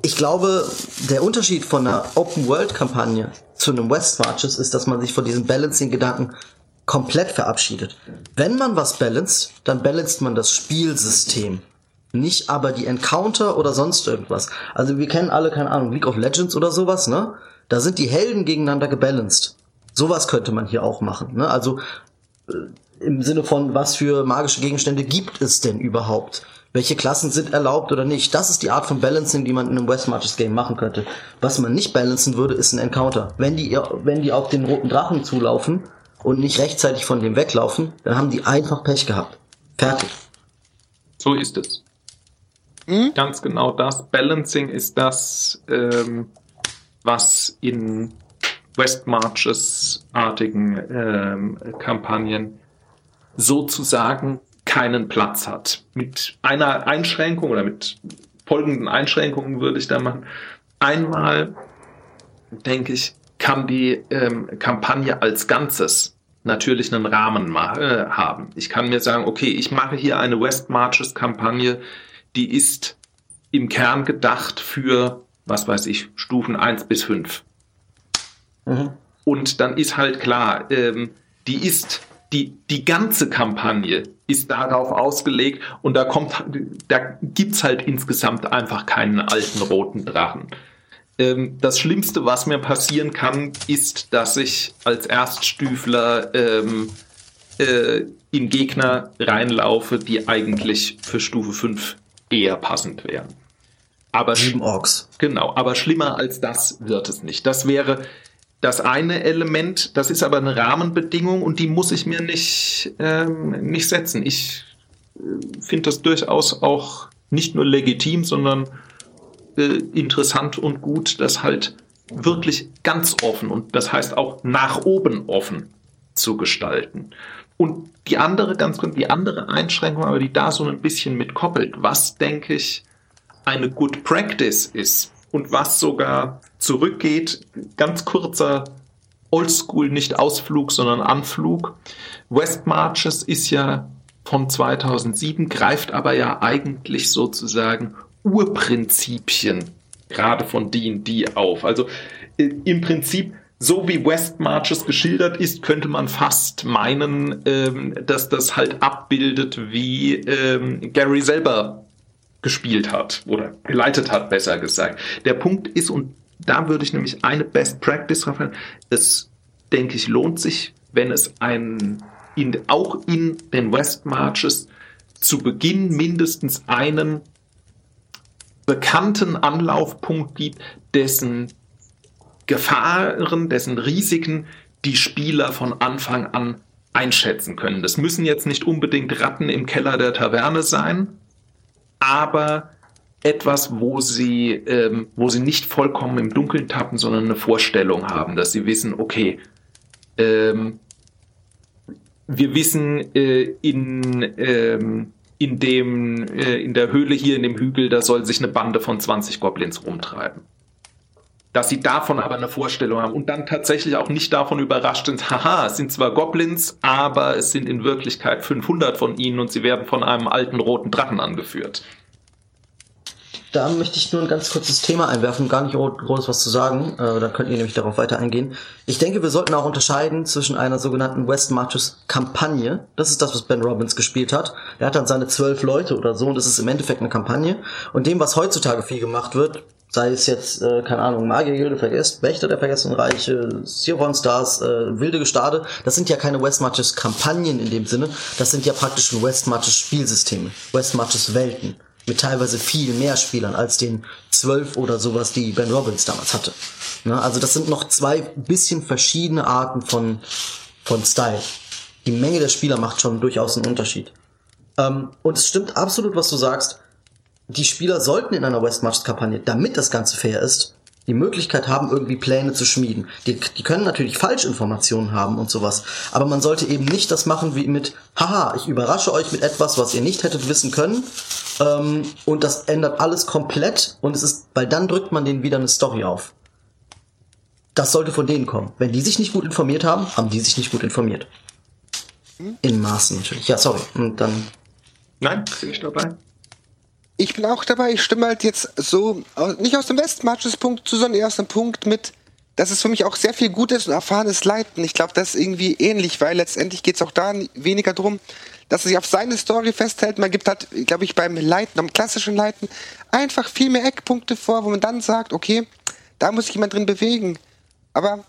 ich glaube, der Unterschied von einer Open-World-Kampagne zu einem West Marches ist, dass man sich von diesem Balancing-Gedanken komplett verabschiedet. Wenn man was balanced, dann balanced man das Spielsystem. Nicht aber die Encounter oder sonst irgendwas. Also wir kennen alle, keine Ahnung, League of Legends oder sowas, ne? Da sind die Helden gegeneinander gebalanced. Sowas könnte man hier auch machen, ne? Also äh, im Sinne von, was für magische Gegenstände gibt es denn überhaupt? Welche Klassen sind erlaubt oder nicht? Das ist die Art von Balancing, die man in einem West Marches Game machen könnte. Was man nicht balancen würde, ist ein Encounter. Wenn die, wenn die auf den roten Drachen zulaufen und nicht rechtzeitig von dem weglaufen, dann haben die einfach Pech gehabt. Fertig. So ist es. Hm? Ganz genau das. Balancing ist das, ähm, was in West Marches artigen ähm, Kampagnen sozusagen keinen Platz hat. Mit einer Einschränkung oder mit folgenden Einschränkungen würde ich da machen. Einmal, denke ich, kann die ähm, Kampagne als Ganzes natürlich einen Rahmen äh, haben. Ich kann mir sagen, okay, ich mache hier eine West Marches Kampagne, die ist im Kern gedacht für, was weiß ich, Stufen 1 bis 5. Mhm. Und dann ist halt klar, ähm, die ist die, die ganze Kampagne ist darauf ausgelegt und da kommt, da gibt's halt insgesamt einfach keinen alten roten Drachen. Ähm, das Schlimmste, was mir passieren kann, ist, dass ich als Erststüfler ähm, äh, in Gegner reinlaufe, die eigentlich für Stufe 5 eher passend wären. Aber Orks. Genau, aber schlimmer als das wird es nicht. Das wäre, das eine Element, das ist aber eine Rahmenbedingung und die muss ich mir nicht, ähm, nicht setzen. Ich äh, finde das durchaus auch nicht nur legitim, sondern äh, interessant und gut, das halt wirklich ganz offen und das heißt auch nach oben offen zu gestalten. Und die andere, ganz kurz, die andere Einschränkung, aber die da so ein bisschen mit koppelt, was denke ich eine Good Practice ist, und was sogar zurückgeht. Ganz kurzer Oldschool, nicht Ausflug, sondern Anflug. West Marches ist ja von 2007, greift aber ja eigentlich sozusagen Urprinzipien gerade von D&D auf. Also äh, im Prinzip so wie West Marches geschildert ist, könnte man fast meinen, ähm, dass das halt abbildet, wie ähm, Gary selber gespielt hat oder geleitet hat, besser gesagt. Der Punkt ist, und da würde ich nämlich eine Best Practice drauf es, denke ich, lohnt sich, wenn es ein, in, auch in den West Marches zu Beginn mindestens einen bekannten Anlaufpunkt gibt, dessen Gefahren, dessen Risiken die Spieler von Anfang an einschätzen können. Das müssen jetzt nicht unbedingt Ratten im Keller der Taverne sein, aber etwas, wo sie, ähm, wo sie nicht vollkommen im Dunkeln tappen, sondern eine Vorstellung haben, dass sie wissen, okay, ähm, wir wissen äh, in, ähm, in dem, äh, in der Höhle hier in dem Hügel, da soll sich eine Bande von 20 Goblins rumtreiben. Dass sie davon aber eine Vorstellung haben und dann tatsächlich auch nicht davon überrascht sind, haha, es sind zwar Goblins, aber es sind in Wirklichkeit 500 von ihnen und sie werden von einem alten roten Drachen angeführt. Da möchte ich nur ein ganz kurzes Thema einwerfen, gar nicht groß was zu sagen, äh, da könnt ihr nämlich darauf weiter eingehen. Ich denke, wir sollten auch unterscheiden zwischen einer sogenannten West Marches Kampagne, das ist das, was Ben Robbins gespielt hat. Er hat dann seine zwölf Leute oder so und das ist im Endeffekt eine Kampagne. Und dem, was heutzutage viel gemacht wird, sei es jetzt, äh, keine Ahnung, Magiergilde vergesst, Wächter der Vergessenen Reiche, Siron Stars, äh, Wilde Gestade, das sind ja keine West Marches Kampagnen in dem Sinne, das sind ja praktisch schon West Marches Spielsysteme, West Marches Welten mit teilweise viel mehr Spielern als den zwölf oder sowas, die Ben Robbins damals hatte. Ne? Also das sind noch zwei bisschen verschiedene Arten von, von Style. Die Menge der Spieler macht schon durchaus einen Unterschied. Ähm, und es stimmt absolut, was du sagst. Die Spieler sollten in einer Westmarch-Kampagne, damit das Ganze fair ist, die Möglichkeit haben, irgendwie Pläne zu schmieden. Die, die können natürlich Falschinformationen haben und sowas, aber man sollte eben nicht das machen wie mit, haha, ich überrasche euch mit etwas, was ihr nicht hättet wissen können, ähm, und das ändert alles komplett und es ist, weil dann drückt man denen wieder eine Story auf. Das sollte von denen kommen. Wenn die sich nicht gut informiert haben, haben die sich nicht gut informiert. In Maßen natürlich. Ja, sorry. Und dann. Nein, bin ich dabei. Ich bin auch dabei. Ich stimme halt jetzt so, nicht aus dem Westmatches-Punkt zu, sondern eher aus dem Punkt mit, dass es für mich auch sehr viel gutes und erfahrenes Leiten. Ich glaube, das ist irgendwie ähnlich, weil letztendlich geht es auch da weniger darum, dass er sich auf seine Story festhält. Man gibt halt, glaube ich, beim Leiten, am klassischen Leiten, einfach viel mehr Eckpunkte vor, wo man dann sagt, okay, da muss sich jemand drin bewegen. Aber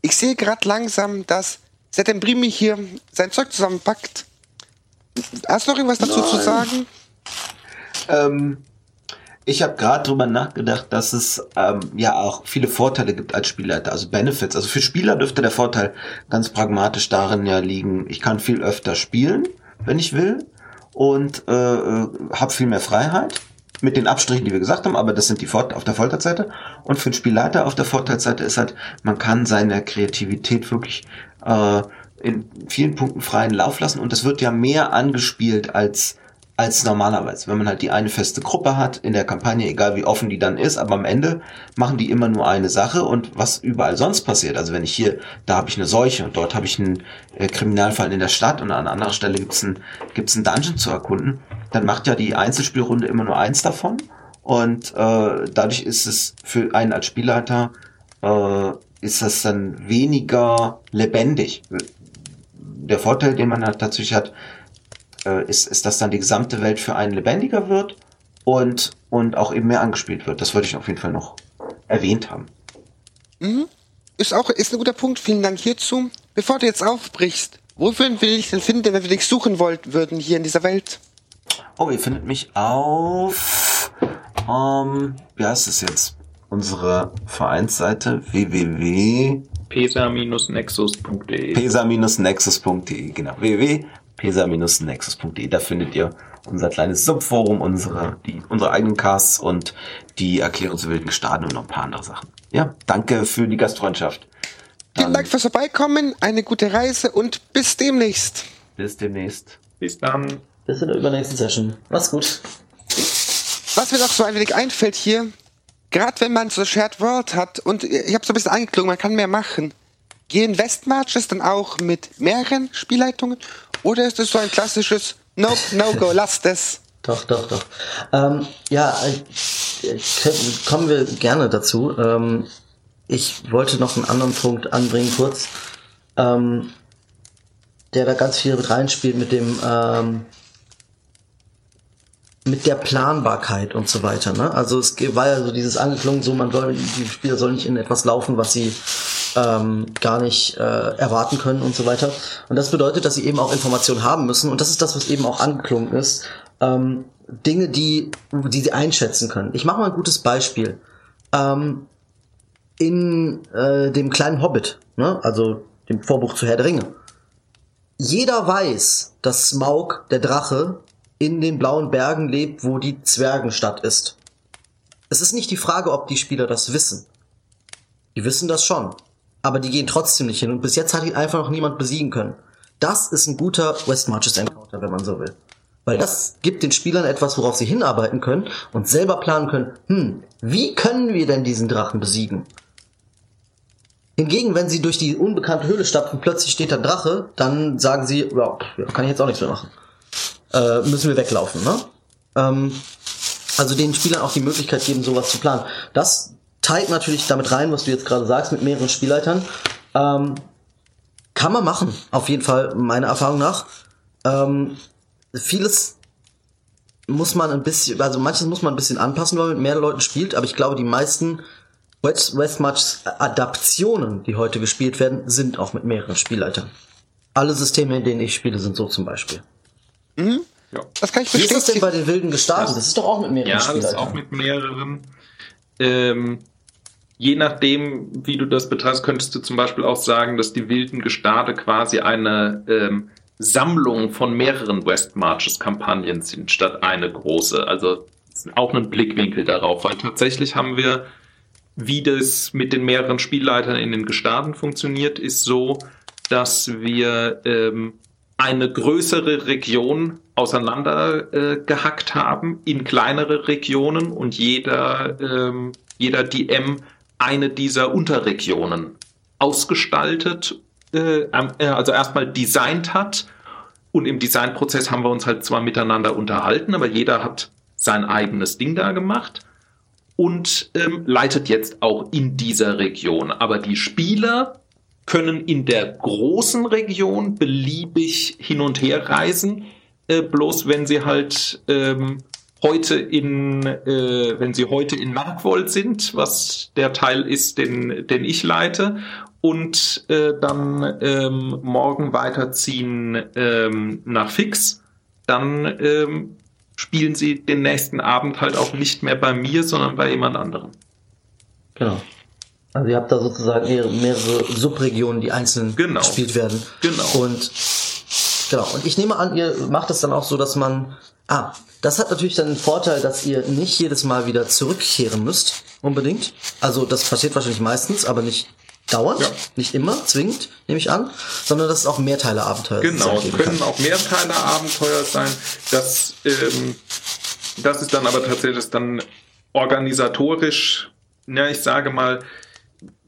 ich sehe gerade langsam, dass Settembrimi hier sein Zeug zusammenpackt. Hast du noch irgendwas dazu Nein. zu sagen? Ähm, ich habe gerade drüber nachgedacht, dass es ähm, ja auch viele Vorteile gibt als Spielleiter, also Benefits. Also für Spieler dürfte der Vorteil ganz pragmatisch darin ja liegen, ich kann viel öfter spielen, wenn ich will, und äh, äh habe viel mehr Freiheit mit den Abstrichen, die wir gesagt haben, aber das sind die Vor auf der Vorteilsseite. Und für den Spielleiter auf der Vorteilsseite ist halt, man kann seine Kreativität wirklich äh, in vielen Punkten freien Lauf lassen und es wird ja mehr angespielt als als normalerweise. Wenn man halt die eine feste Gruppe hat in der Kampagne, egal wie offen die dann ist, aber am Ende machen die immer nur eine Sache und was überall sonst passiert. Also wenn ich hier, da habe ich eine Seuche und dort habe ich einen äh, Kriminalfall in der Stadt und an anderer Stelle gibt's ein, gibt's ein Dungeon zu erkunden, dann macht ja die Einzelspielrunde immer nur eins davon und äh, dadurch ist es für einen als Spielleiter äh, ist das dann weniger lebendig. Der Vorteil, den man halt tatsächlich hat, äh, ist, ist, dass dann die gesamte Welt für einen lebendiger wird und, und auch eben mehr angespielt wird. Das wollte ich auf jeden Fall noch erwähnt haben. Mhm. Ist auch ist ein guter Punkt. Vielen Dank hierzu. Bevor du jetzt aufbrichst, wo würden wir dich denn finden, wenn wir dich suchen wollt, würden hier in dieser Welt? Oh, ihr findet mich auf, ähm, wie heißt es jetzt? Unsere Vereinsseite www pesa-nexus.de pesa-nexus.de, genau. www pesa-nexus.de. Da findet ihr unser kleines Subforum, unsere, die, unsere eigenen Casts und die Erklärung zu wilden Gestaden und noch ein paar andere Sachen. Ja, danke für die Gastfreundschaft. Dann Vielen Dank fürs Vorbeikommen, eine gute Reise und bis demnächst. Bis demnächst. Bis dann. Bis in der übernächsten Session. Mach's gut. Was mir noch so ein wenig einfällt hier, gerade wenn man so Shared World hat und ich habe so ein bisschen angeklungen, man kann mehr machen. Gehen Westmarches dann auch mit mehreren Spielleitungen oder ist es so ein klassisches Nope, no go, lass das? [LAUGHS] Doch, doch, doch. Ähm, ja, kommen wir gerne dazu. Ähm, ich wollte noch einen anderen Punkt anbringen, kurz, ähm, der da ganz viel mit reinspielt mit dem, ähm, mit der Planbarkeit und so weiter. Ne? Also es war ja so dieses angeklungen, so man soll, die Spieler sollen nicht in etwas laufen, was sie ähm, gar nicht äh, erwarten können und so weiter. Und das bedeutet, dass sie eben auch Informationen haben müssen. Und das ist das, was eben auch angeklungen ist. Ähm, Dinge, die, die sie einschätzen können. Ich mache mal ein gutes Beispiel. Ähm, in äh, dem kleinen Hobbit, ne? also dem Vorbuch zu Herr der Ringe. Jeder weiß, dass Smaug, der Drache, in den blauen Bergen lebt, wo die Zwergenstadt ist. Es ist nicht die Frage, ob die Spieler das wissen. Die wissen das schon aber die gehen trotzdem nicht hin. Und bis jetzt hat ihn einfach noch niemand besiegen können. Das ist ein guter West Marches Encounter, wenn man so will. Weil das gibt den Spielern etwas, worauf sie hinarbeiten können und selber planen können, hm, wie können wir denn diesen Drachen besiegen? Hingegen, wenn sie durch die unbekannte Höhle stapfen, plötzlich steht da Drache, dann sagen sie, ja, kann ich jetzt auch nichts mehr machen. Äh, müssen wir weglaufen, ne? Ähm, also den Spielern auch die Möglichkeit geben, sowas zu planen. Das tight natürlich damit rein, was du jetzt gerade sagst, mit mehreren Spielleitern. Ähm, kann man machen, auf jeden Fall, meiner Erfahrung nach. Ähm, vieles muss man ein bisschen, also manches muss man ein bisschen anpassen, weil man mit mehr Leuten spielt, aber ich glaube, die meisten West, Westmarch Adaptionen, die heute gespielt werden, sind auch mit mehreren Spielleitern. Alle Systeme, in denen ich spiele, sind so zum Beispiel. Mhm. Ja. Das kann ich Wie ist das denn bei den wilden Gestaden? Das ist doch auch mit mehreren ja, Spielleitern. Ja, das ist auch mit mehreren. Ähm, je nachdem, wie du das betrachtest, könntest du zum Beispiel auch sagen, dass die wilden Gestade quasi eine ähm, Sammlung von mehreren West Marches Kampagnen sind, statt eine große. Also auch ein Blickwinkel darauf, weil tatsächlich haben wir, wie das mit den mehreren Spielleitern in den Gestaden funktioniert, ist so, dass wir ähm, eine größere Region auseinander äh, haben in kleinere Regionen und jeder, ähm, jeder DM eine dieser Unterregionen ausgestaltet, äh, äh, also erstmal designt hat. Und im Designprozess haben wir uns halt zwar miteinander unterhalten, aber jeder hat sein eigenes Ding da gemacht und ähm, leitet jetzt auch in dieser Region. Aber die Spieler können in der großen Region beliebig hin und her reisen, äh, bloß wenn sie halt ähm, heute in, äh, wenn sie heute in Markwold sind, was der Teil ist, den, den ich leite, und äh, dann ähm, morgen weiterziehen ähm, nach Fix, dann ähm, spielen sie den nächsten Abend halt auch nicht mehr bei mir, sondern bei jemand anderem. Genau. Also ihr habt da sozusagen mehrere Subregionen, die einzeln genau. gespielt werden. Genau. Und genau. Und ich nehme an, ihr macht es dann auch so, dass man. Ah, das hat natürlich dann den Vorteil, dass ihr nicht jedes Mal wieder zurückkehren müsst, unbedingt. Also das passiert wahrscheinlich meistens, aber nicht dauernd, ja. nicht immer, zwingend, nehme ich an, sondern dass es auch Mehrteile-Abenteuer Genau, es können kann. auch Mehrteile-Abenteuer sein. Das, ähm, das ist dann aber tatsächlich dann organisatorisch, ja, ich sage mal,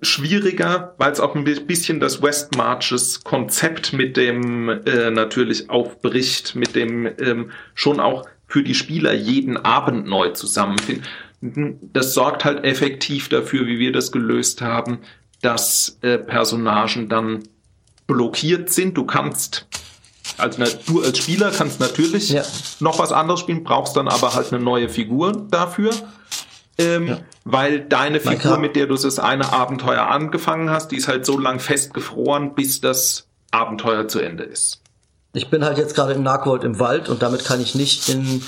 schwieriger, weil es auch ein bisschen das West Marches Konzept mit dem äh, natürlich aufbricht, mit dem ähm, schon auch für die Spieler jeden Abend neu zusammenfinden. Das sorgt halt effektiv dafür, wie wir das gelöst haben, dass äh, Personagen dann blockiert sind. Du kannst also du als Spieler kannst natürlich ja. noch was anderes spielen, brauchst dann aber halt eine neue Figur dafür ähm, ja. Weil deine Figur, mit der du das eine Abenteuer angefangen hast, die ist halt so lang festgefroren, bis das Abenteuer zu Ende ist. Ich bin halt jetzt gerade im Narkwold im Wald und damit kann ich nicht in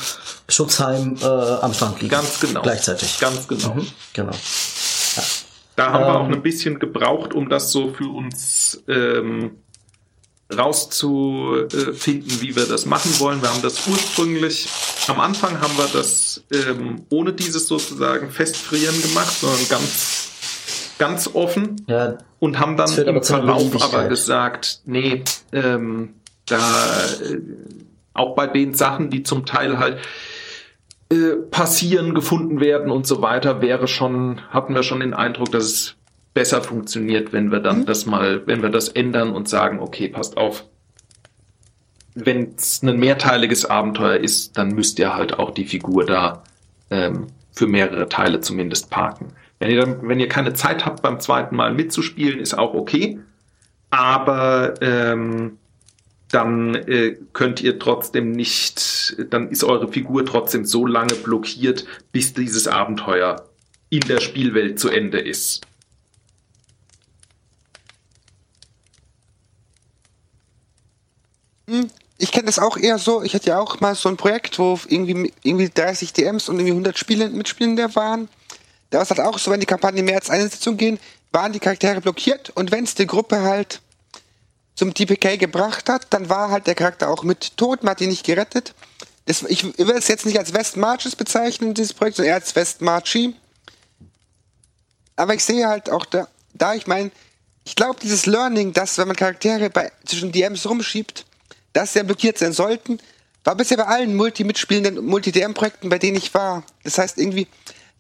Schutzheim äh, am Strand liegen. Ganz genau. Gleichzeitig. Ganz genau. Mhm, genau. Ja. Da haben ähm, wir auch ein bisschen gebraucht, um das so für uns ähm, rauszufinden, wie wir das machen wollen. Wir haben das ursprünglich, am Anfang haben wir das ähm, ohne dieses sozusagen Festfrieren gemacht, sondern ganz, ganz offen ja, und haben dann im Verlauf aber gesagt, nee, ähm, da äh, auch bei den Sachen, die zum Teil halt äh, passieren, gefunden werden und so weiter, wäre schon, hatten wir schon den Eindruck, dass es besser funktioniert, wenn wir dann mhm. das mal, wenn wir das ändern und sagen, okay, passt auf. Wenn es ein mehrteiliges Abenteuer ist, dann müsst ihr halt auch die Figur da ähm, für mehrere Teile zumindest parken. Wenn ihr, dann, wenn ihr keine Zeit habt, beim zweiten Mal mitzuspielen, ist auch okay. Aber ähm, dann äh, könnt ihr trotzdem nicht, dann ist eure Figur trotzdem so lange blockiert, bis dieses Abenteuer in der Spielwelt zu Ende ist. Hm, ich kenne das auch eher so. Ich hatte ja auch mal so ein Projekt, wo irgendwie, irgendwie 30 DMs und irgendwie 100 Spiele, Mitspielende waren. Da war es halt auch so, wenn die Kampagne mehr als eine Sitzung gehen, waren die Charaktere blockiert und wenn es die Gruppe halt zum TPK gebracht hat, dann war halt der Charakter auch mit tot, man hat ihn nicht gerettet. Das, ich, ich will es jetzt nicht als West Marches bezeichnen, dieses Projekt, sondern eher als West Marchi. Aber ich sehe halt auch da, da ich meine, ich glaube, dieses Learning, dass wenn man Charaktere bei, zwischen DMs rumschiebt, dass sie blockiert sein sollten, war bisher bei allen Multi-mitspielenden Multi-DM-Projekten, bei denen ich war. Das heißt, irgendwie,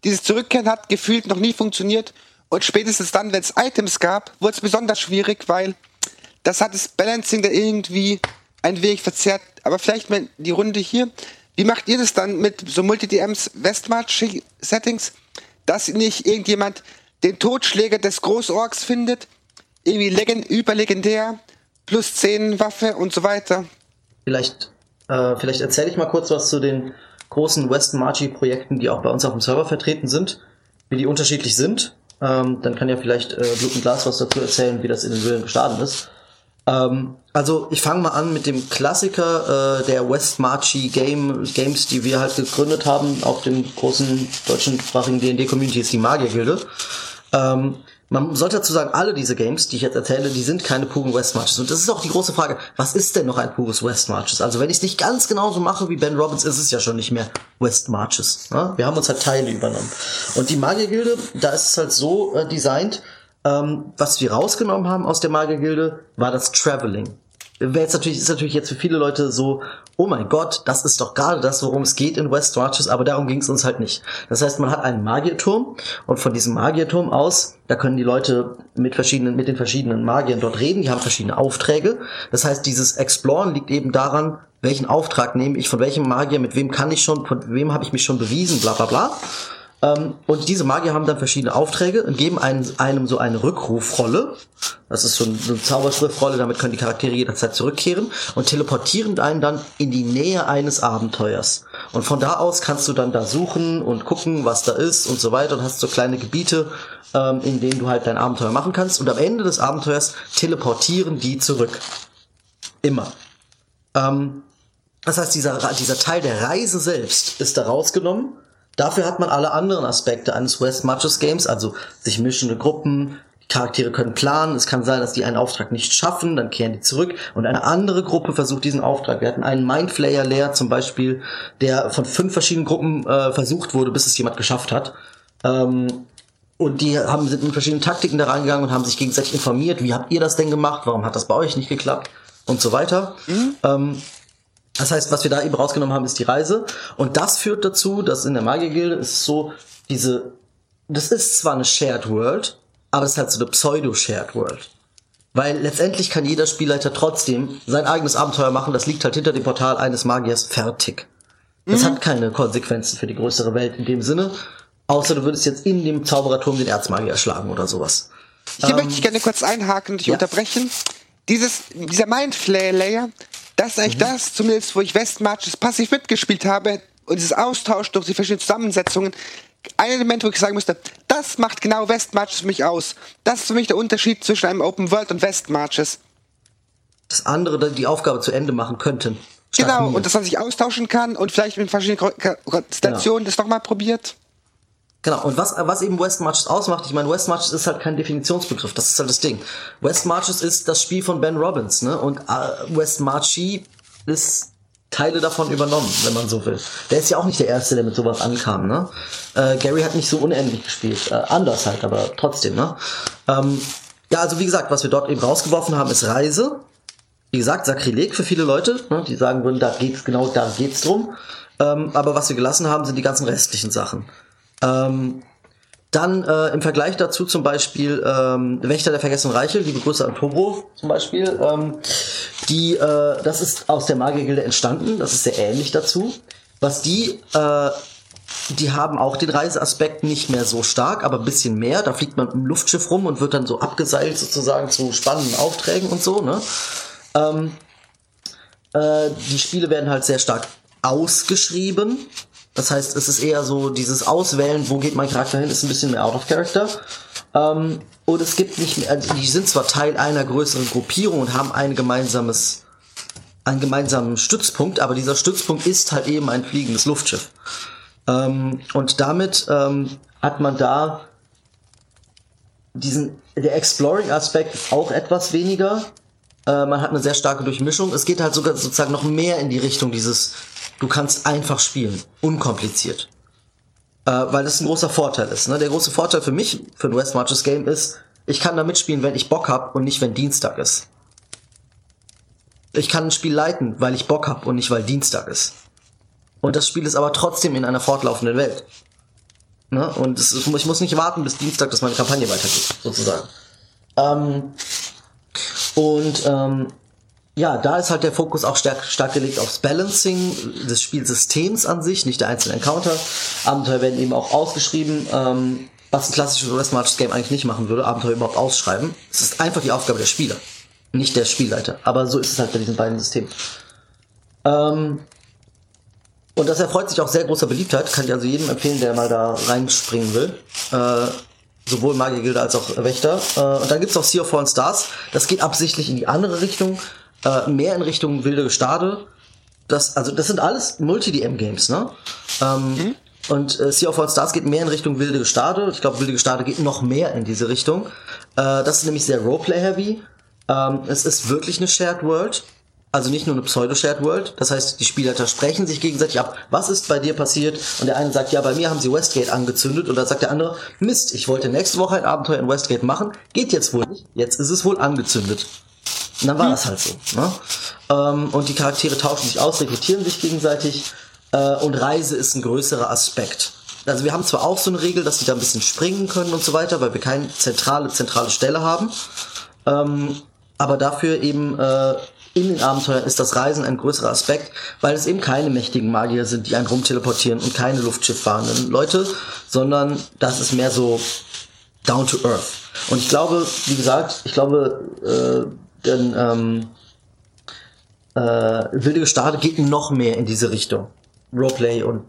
dieses Zurückkehren hat gefühlt noch nie funktioniert. Und spätestens dann, wenn es Items gab, wurde es besonders schwierig, weil das hat das Balancing da irgendwie ein wenig verzerrt. Aber vielleicht mal die Runde hier. Wie macht ihr das dann mit so Multi-DMs Westmarch-Settings, dass nicht irgendjemand den Totschläger des Großorks findet? Irgendwie legend überlegendär plus 10 Waffe und so weiter. Vielleicht, äh, vielleicht erzähle ich mal kurz was zu den großen West Marchi Projekten, die auch bei uns auf dem Server vertreten sind, wie die unterschiedlich sind. Ähm, dann kann ja vielleicht äh, Blut und Glas was dazu erzählen, wie das in den Höhlen gestartet ist. Ähm, also ich fange mal an mit dem Klassiker äh, der West Marchi Game, Games, die wir halt gegründet haben auf dem großen deutschsprachigen D&D Community, ist die Magiergilde. Ähm, man sollte dazu sagen, alle diese Games, die ich jetzt erzähle, die sind keine puren West Marches. Und das ist auch die große Frage, was ist denn noch ein pures West Marches? Also wenn ich es nicht ganz genauso mache wie Ben Robbins, ist es ja schon nicht mehr West Marches. Ne? Wir haben uns halt Teile übernommen. Und die Magiergilde, da ist es halt so äh, designt, ähm, was wir rausgenommen haben aus der Magiergilde, war das Traveling wäre jetzt natürlich, ist natürlich jetzt für viele Leute so, oh mein Gott, das ist doch gerade das, worum es geht in West Watches, aber darum ging es uns halt nicht. Das heißt, man hat einen Magierturm und von diesem Magierturm aus, da können die Leute mit verschiedenen, mit den verschiedenen Magiern dort reden, die haben verschiedene Aufträge. Das heißt, dieses Exploren liegt eben daran, welchen Auftrag nehme ich, von welchem Magier, mit wem kann ich schon, von wem habe ich mich schon bewiesen, bla bla bla. Ähm, und diese Magier haben dann verschiedene Aufträge und geben einem, einem so eine Rückrufrolle. Das ist so, ein, so eine Zauberschriftrolle, damit können die Charaktere jederzeit zurückkehren und teleportieren einen dann in die Nähe eines Abenteuers. Und von da aus kannst du dann da suchen und gucken, was da ist und so weiter und hast so kleine Gebiete, ähm, in denen du halt dein Abenteuer machen kannst. Und am Ende des Abenteuers teleportieren die zurück. Immer. Ähm, das heißt, dieser, dieser Teil der Reise selbst ist da rausgenommen Dafür hat man alle anderen Aspekte eines West Matches Games, also sich mischende Gruppen, Charaktere können planen, es kann sein, dass die einen Auftrag nicht schaffen, dann kehren die zurück und eine andere Gruppe versucht diesen Auftrag. Wir hatten einen Mindflayer Layer zum Beispiel, der von fünf verschiedenen Gruppen äh, versucht wurde, bis es jemand geschafft hat. Ähm, und die haben, sind mit verschiedenen Taktiken da reingegangen und haben sich gegenseitig informiert, wie habt ihr das denn gemacht, warum hat das bei euch nicht geklappt und so weiter. Mhm. Ähm, das heißt, was wir da eben rausgenommen haben, ist die Reise. Und das führt dazu, dass in der Magiergilde ist so diese, das ist zwar eine Shared World, aber es ist halt so eine Pseudo-Shared World. Weil letztendlich kann jeder Spielleiter trotzdem sein eigenes Abenteuer machen, das liegt halt hinter dem Portal eines Magiers fertig. Das mhm. hat keine Konsequenzen für die größere Welt in dem Sinne, außer du würdest jetzt in dem Zaubererturm den Erzmagier erschlagen oder sowas. Hier ähm, möchte ich gerne kurz einhaken und dich ja. unterbrechen. Dieses, dieser Mindflayer, das ist eigentlich mhm. das, zumindest wo ich Westmarches passiv mitgespielt habe und dieses Austausch durch die verschiedenen Zusammensetzungen. Ein Element, wo ich sagen müsste, das macht genau Westmarches für mich aus. Das ist für mich der Unterschied zwischen einem Open World und Westmarches. Das andere die Aufgabe zu Ende machen könnten. Genau, und dass man sich austauschen kann und vielleicht mit verschiedenen Konstellationen genau. das nochmal probiert. Genau, und was, was eben West Marches ausmacht, ich meine, West Marches ist halt kein Definitionsbegriff, das ist halt das Ding. West Marches ist das Spiel von Ben Robbins, ne? Und äh, West Marchi ist Teile davon übernommen, wenn man so will. Der ist ja auch nicht der Erste, der mit sowas ankam, ne? Äh, Gary hat nicht so unendlich gespielt, äh, anders halt, aber trotzdem, ne? Ähm, ja, also wie gesagt, was wir dort eben rausgeworfen haben, ist Reise. Wie gesagt, Sakrileg für viele Leute, ne? die sagen würden, da geht's genau, da geht's drum. Ähm, aber was wir gelassen haben, sind die ganzen restlichen Sachen. Ähm, dann äh, im Vergleich dazu zum Beispiel ähm, Wächter der Vergessenen Reiche, liebe Grüße an Tobo zum Beispiel. Ähm, die, äh, das ist aus der Magiergilde entstanden, das ist sehr ähnlich dazu. Was die, äh, die haben auch den Reiseaspekt nicht mehr so stark, aber ein bisschen mehr. Da fliegt man im Luftschiff rum und wird dann so abgeseilt sozusagen zu spannenden Aufträgen und so. Ne? Ähm, äh, die Spiele werden halt sehr stark ausgeschrieben. Das heißt, es ist eher so dieses Auswählen, wo geht mein Charakter hin, ist ein bisschen mehr out of character. Ähm, und es gibt nicht mehr, also die sind zwar Teil einer größeren Gruppierung und haben ein gemeinsames, einen gemeinsamen Stützpunkt, aber dieser Stützpunkt ist halt eben ein fliegendes Luftschiff. Ähm, und damit ähm, hat man da diesen, der Exploring-Aspekt auch etwas weniger. Äh, man hat eine sehr starke Durchmischung. Es geht halt sogar sozusagen noch mehr in die Richtung dieses Du kannst einfach spielen, unkompliziert. Äh, weil das ein großer Vorteil ist. Ne? Der große Vorteil für mich, für ein West Marches Game ist, ich kann da mitspielen, wenn ich Bock hab und nicht, wenn Dienstag ist. Ich kann ein Spiel leiten, weil ich Bock hab und nicht, weil Dienstag ist. Und das Spiel ist aber trotzdem in einer fortlaufenden Welt. Ne? Und ist, ich muss nicht warten, bis Dienstag, dass meine Kampagne weitergeht, sozusagen. Ähm, und ähm, ja, da ist halt der Fokus auch stark, stark gelegt aufs Balancing des Spielsystems an sich, nicht der einzelnen Encounter. Abenteuer werden eben auch ausgeschrieben, ähm, was ein klassisches Westmarch Game eigentlich nicht machen würde, Abenteuer überhaupt ausschreiben. Es ist einfach die Aufgabe der Spieler, nicht der Spielleiter. Aber so ist es halt bei diesen beiden Systemen. Ähm, und das erfreut sich auch sehr großer Beliebtheit, kann ich also jedem empfehlen, der mal da reinspringen will. Äh, sowohl Magiergilde als auch Wächter. Äh, und dann gibt's auch Sea of Fallen Stars. Das geht absichtlich in die andere Richtung äh, mehr in Richtung wilde Gestade. Das, also das sind alles Multi-DM-Games, ne? Ähm, mhm. Und äh, Sea of All Stars geht mehr in Richtung wilde Gestade. Ich glaube, wilde Gestade geht noch mehr in diese Richtung. Äh, das ist nämlich sehr Roleplay-heavy. Ähm, es ist wirklich eine Shared World. Also nicht nur eine Pseudo-Shared World. Das heißt, die Spielleiter sprechen sich gegenseitig ab. Was ist bei dir passiert? Und der eine sagt, ja, bei mir haben sie Westgate angezündet. Und dann sagt der andere, Mist, ich wollte nächste Woche ein Abenteuer in Westgate machen. Geht jetzt wohl nicht. Jetzt ist es wohl angezündet. Und dann war das halt so. Ne? Ähm, und die Charaktere tauschen sich aus, rekrutieren sich gegenseitig äh, und Reise ist ein größerer Aspekt. Also wir haben zwar auch so eine Regel, dass die da ein bisschen springen können und so weiter, weil wir keine zentrale, zentrale Stelle haben. Ähm, aber dafür eben äh, in den Abenteuern ist das Reisen ein größerer Aspekt, weil es eben keine mächtigen Magier sind, die einen rumteleportieren und keine Luftschifffahrenden Leute, sondern das ist mehr so down to earth. Und ich glaube, wie gesagt, ich glaube, äh, denn ähm, äh, Wilde Gestade geht noch mehr in diese Richtung. Roleplay und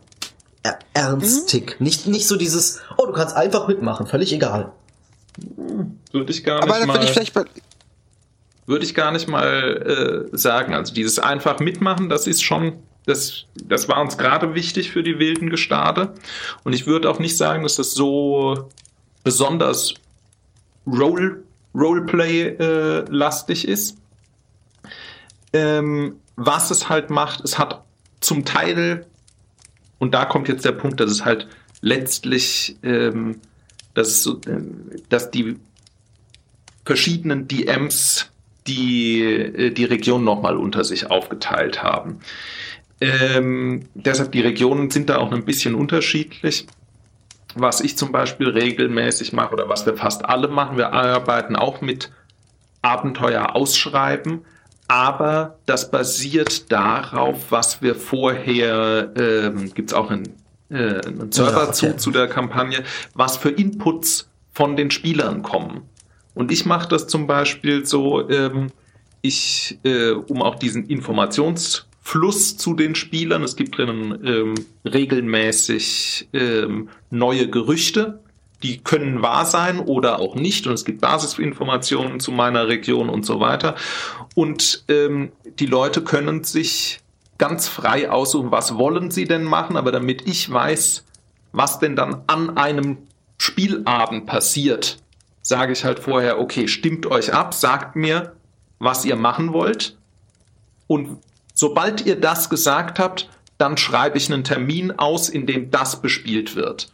er ernstig. Mhm. Nicht, nicht so dieses, oh, du kannst einfach mitmachen, völlig egal. Würde ich gar nicht Aber mal... Ich vielleicht bei würde ich gar nicht mal äh, sagen. Also dieses einfach mitmachen, das ist schon, das, das war uns gerade wichtig für die wilden Gestade. Und ich würde auch nicht sagen, dass das so besonders Role, Roleplay-lastig ist. Ähm, was es halt macht, es hat zum Teil, und da kommt jetzt der Punkt, dass es halt letztlich, ähm, dass, so, äh, dass die verschiedenen DMs die äh, die Region nochmal unter sich aufgeteilt haben. Ähm, deshalb die Regionen sind da auch ein bisschen unterschiedlich. Was ich zum Beispiel regelmäßig mache oder was wir fast alle machen, wir arbeiten auch mit Abenteuer ausschreiben, aber das basiert darauf, was wir vorher, ähm, gibt es auch einen, äh, einen Server ja, okay. zu, zu der Kampagne, was für Inputs von den Spielern kommen. Und ich mache das zum Beispiel so, ähm, ich, äh, um auch diesen Informationsfluss zu den Spielern, es gibt drinnen ähm, regelmäßig ähm, neue Gerüchte, die können wahr sein oder auch nicht. Und es gibt Basisinformationen zu meiner Region und so weiter. Und ähm, die Leute können sich ganz frei aussuchen, was wollen sie denn machen, aber damit ich weiß, was denn dann an einem Spielabend passiert, sage ich halt vorher, okay, stimmt euch ab, sagt mir, was ihr machen wollt. Und sobald ihr das gesagt habt, dann schreibe ich einen Termin aus, in dem das bespielt wird.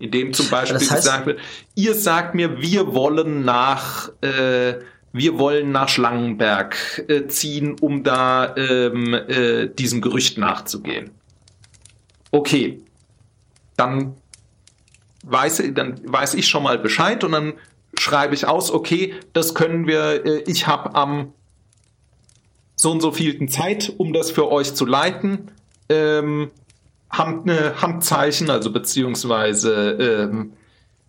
In dem zum Beispiel das heißt, gesagt wird, ihr sagt mir, wir wollen nach, äh, wir wollen nach Schlangenberg äh, ziehen, um da ähm, äh, diesem Gerücht nachzugehen. Okay, dann weiß, dann weiß ich schon mal Bescheid und dann schreibe ich aus, okay, das können wir, äh, ich habe am so und so vielten Zeit, um das für euch zu leiten. Ähm, Hand, ne, Handzeichen, also beziehungsweise ähm,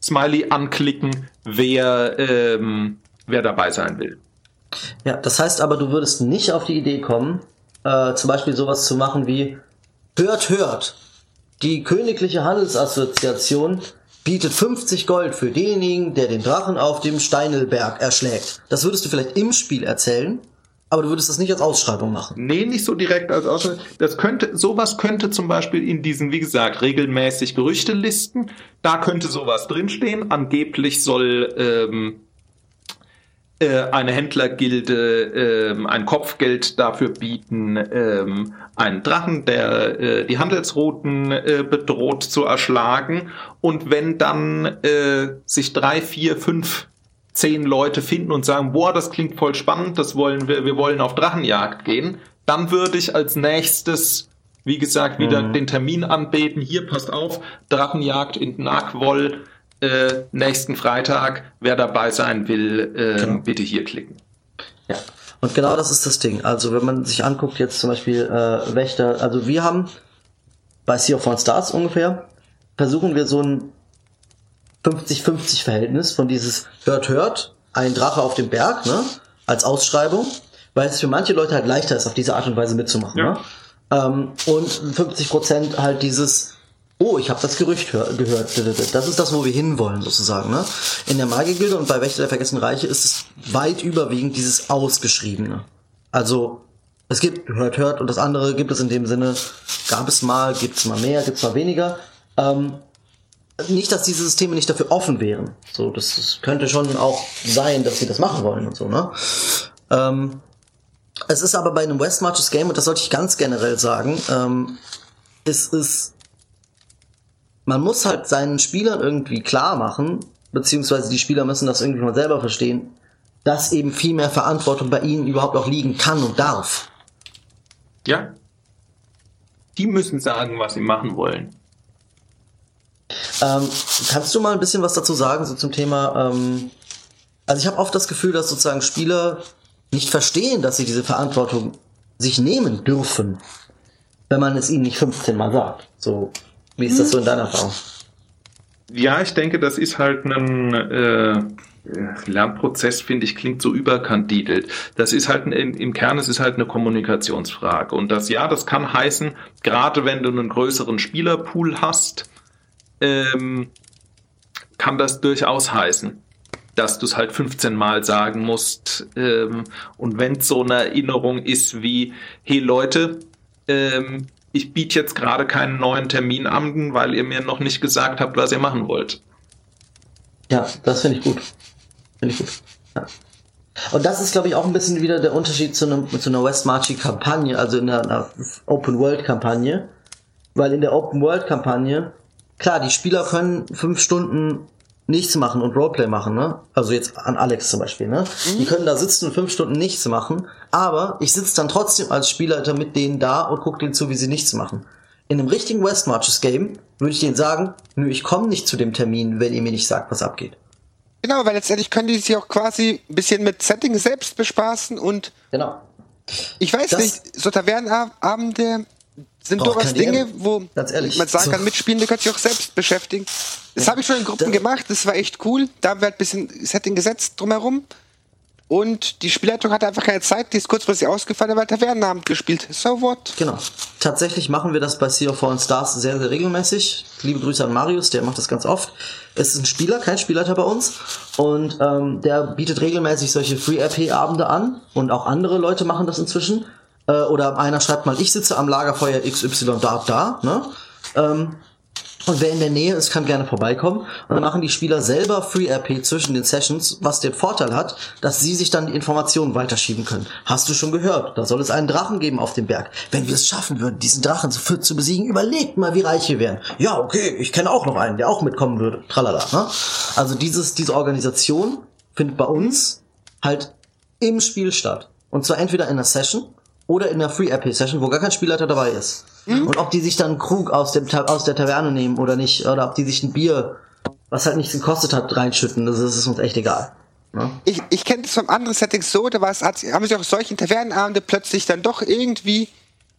Smiley anklicken, wer, ähm, wer dabei sein will. Ja, das heißt aber, du würdest nicht auf die Idee kommen, äh, zum Beispiel sowas zu machen wie Hört, hört! Die Königliche Handelsassoziation bietet 50 Gold für denjenigen, der den Drachen auf dem Steinelberg erschlägt. Das würdest du vielleicht im Spiel erzählen, aber du würdest das nicht als Ausschreibung machen. Nee, nicht so direkt als Ausschreibung. Das könnte, sowas könnte zum Beispiel in diesen, wie gesagt, regelmäßig Gerüchtelisten, da könnte sowas drinstehen. Angeblich soll ähm, äh, eine Händlergilde ähm, ein Kopfgeld dafür bieten, ähm, einen Drachen, der äh, die Handelsrouten äh, bedroht, zu erschlagen. Und wenn dann äh, sich drei, vier, fünf, zehn Leute finden und sagen, boah, das klingt voll spannend, das wollen wir, wir wollen auf Drachenjagd gehen, dann würde ich als nächstes, wie gesagt, wieder mhm. den Termin anbeten. Hier passt auf, Drachenjagd in Nagwoll äh, nächsten Freitag. Wer dabei sein will, äh, genau. bitte hier klicken. Ja. Und genau das ist das Ding. Also wenn man sich anguckt, jetzt zum Beispiel äh, Wächter, also wir haben bei Sea of One Stars ungefähr, versuchen wir so ein 50-50 Verhältnis von dieses hört, hört, ein Drache auf dem Berg, ne, als Ausschreibung, weil es für manche Leute halt leichter ist, auf diese Art und Weise mitzumachen. Ja. Ne? Ähm, und 50 Prozent halt dieses oh, ich habe das Gerücht gehört. Das ist das, wo wir hinwollen, sozusagen. Ne? In der Magiergilde und bei Wächter der Vergessenen Reiche ist es weit überwiegend dieses Ausgeschriebene. Also, es gibt hört, hört und das andere gibt es in dem Sinne, gab es mal, gibt es mal mehr, gibt es mal weniger. Ähm, nicht, dass diese Systeme nicht dafür offen wären. So, das, das könnte schon auch sein, dass sie das machen wollen und so, ne? Ähm, es ist aber bei einem West Marches Game, und das sollte ich ganz generell sagen, ähm, es ist man muss halt seinen Spielern irgendwie klar machen, beziehungsweise die Spieler müssen das irgendwie mal selber verstehen, dass eben viel mehr Verantwortung bei ihnen überhaupt auch liegen kann und darf. Ja. Die müssen sagen, was sie machen wollen. Ähm, kannst du mal ein bisschen was dazu sagen, so zum Thema, ähm, also ich habe oft das Gefühl, dass sozusagen Spieler nicht verstehen, dass sie diese Verantwortung sich nehmen dürfen, wenn man es ihnen nicht 15 Mal sagt. So, wie ist das so in deiner Erfahrung? Ja, ich denke, das ist halt ein äh, Lernprozess, finde ich, klingt so überkandidelt. Das ist halt ein, im Kern, es ist halt eine Kommunikationsfrage. Und das ja, das kann heißen, gerade wenn du einen größeren Spielerpool hast, ähm, kann das durchaus heißen, dass du es halt 15 Mal sagen musst. Ähm, und wenn es so eine Erinnerung ist wie, hey Leute, ähm, ich biete jetzt gerade keinen neuen Termin an, weil ihr mir noch nicht gesagt habt, was ihr machen wollt. Ja, das finde ich gut. Finde ich gut. Ja. Und das ist, glaube ich, auch ein bisschen wieder der Unterschied zu, einem, zu einer West Marchi-Kampagne, also in einer, einer Open-World-Kampagne. Weil in der Open-World-Kampagne, klar, die Spieler können fünf Stunden nichts machen und Roleplay machen, ne? Also jetzt an Alex zum Beispiel, ne? Mhm. Die können da sitzen und fünf Stunden nichts machen, aber ich sitze dann trotzdem als Spielleiter mit denen da und gucke denen zu, wie sie nichts machen. In einem richtigen West Marches Game würde ich denen sagen, nö, ich komme nicht zu dem Termin, wenn ihr mir nicht sagt, was abgeht. Genau, weil letztendlich können die sich auch quasi ein bisschen mit Setting selbst bespaßen und genau. Ich weiß das nicht, so Tavernenabende sind durchaus Dinge, wo man sagen kann, Mitspielende können sich auch selbst beschäftigen. Das ja. habe ich schon in Gruppen da, gemacht, das war echt cool. Da haben wir halt ein bisschen Setting gesetzt drumherum. Und die Spielleitung hatte einfach keine Zeit, die ist kurzfristig ausgefallen, weil Tavernenabend gespielt. So what? Genau. Tatsächlich machen wir das bei Sea of Fallen Stars sehr, sehr regelmäßig. Liebe Grüße an Marius, der macht das ganz oft. Es ist ein Spieler, kein Spielleiter bei uns. Und ähm, der bietet regelmäßig solche Free-RP-Abende an. Und auch andere Leute machen das inzwischen. Äh, oder einer schreibt mal, ich sitze am Lagerfeuer XY da, da. Ne? Ähm, und wer in der Nähe ist, kann gerne vorbeikommen. Und dann machen die Spieler selber Free RP zwischen den Sessions, was den Vorteil hat, dass sie sich dann die Informationen weiterschieben können. Hast du schon gehört? Da soll es einen Drachen geben auf dem Berg. Wenn wir es schaffen würden, diesen Drachen zu, zu besiegen, überlegt mal, wie reich wir wären. Ja, okay, ich kenne auch noch einen, der auch mitkommen würde. Tralala. Ne? Also dieses, diese Organisation findet bei uns halt im Spiel statt. Und zwar entweder in einer Session oder in einer Free RP Session, wo gar kein Spielleiter dabei ist. Mhm. Und ob die sich dann einen Krug aus, dem, aus der Taverne nehmen oder nicht, oder ob die sich ein Bier, was halt nichts gekostet hat, reinschütten, das ist, ist uns echt egal. Ne? Ich, ich kenne das vom anderen Settings so, da war es, hat, haben sich auch solchen Tavernenabende plötzlich dann doch irgendwie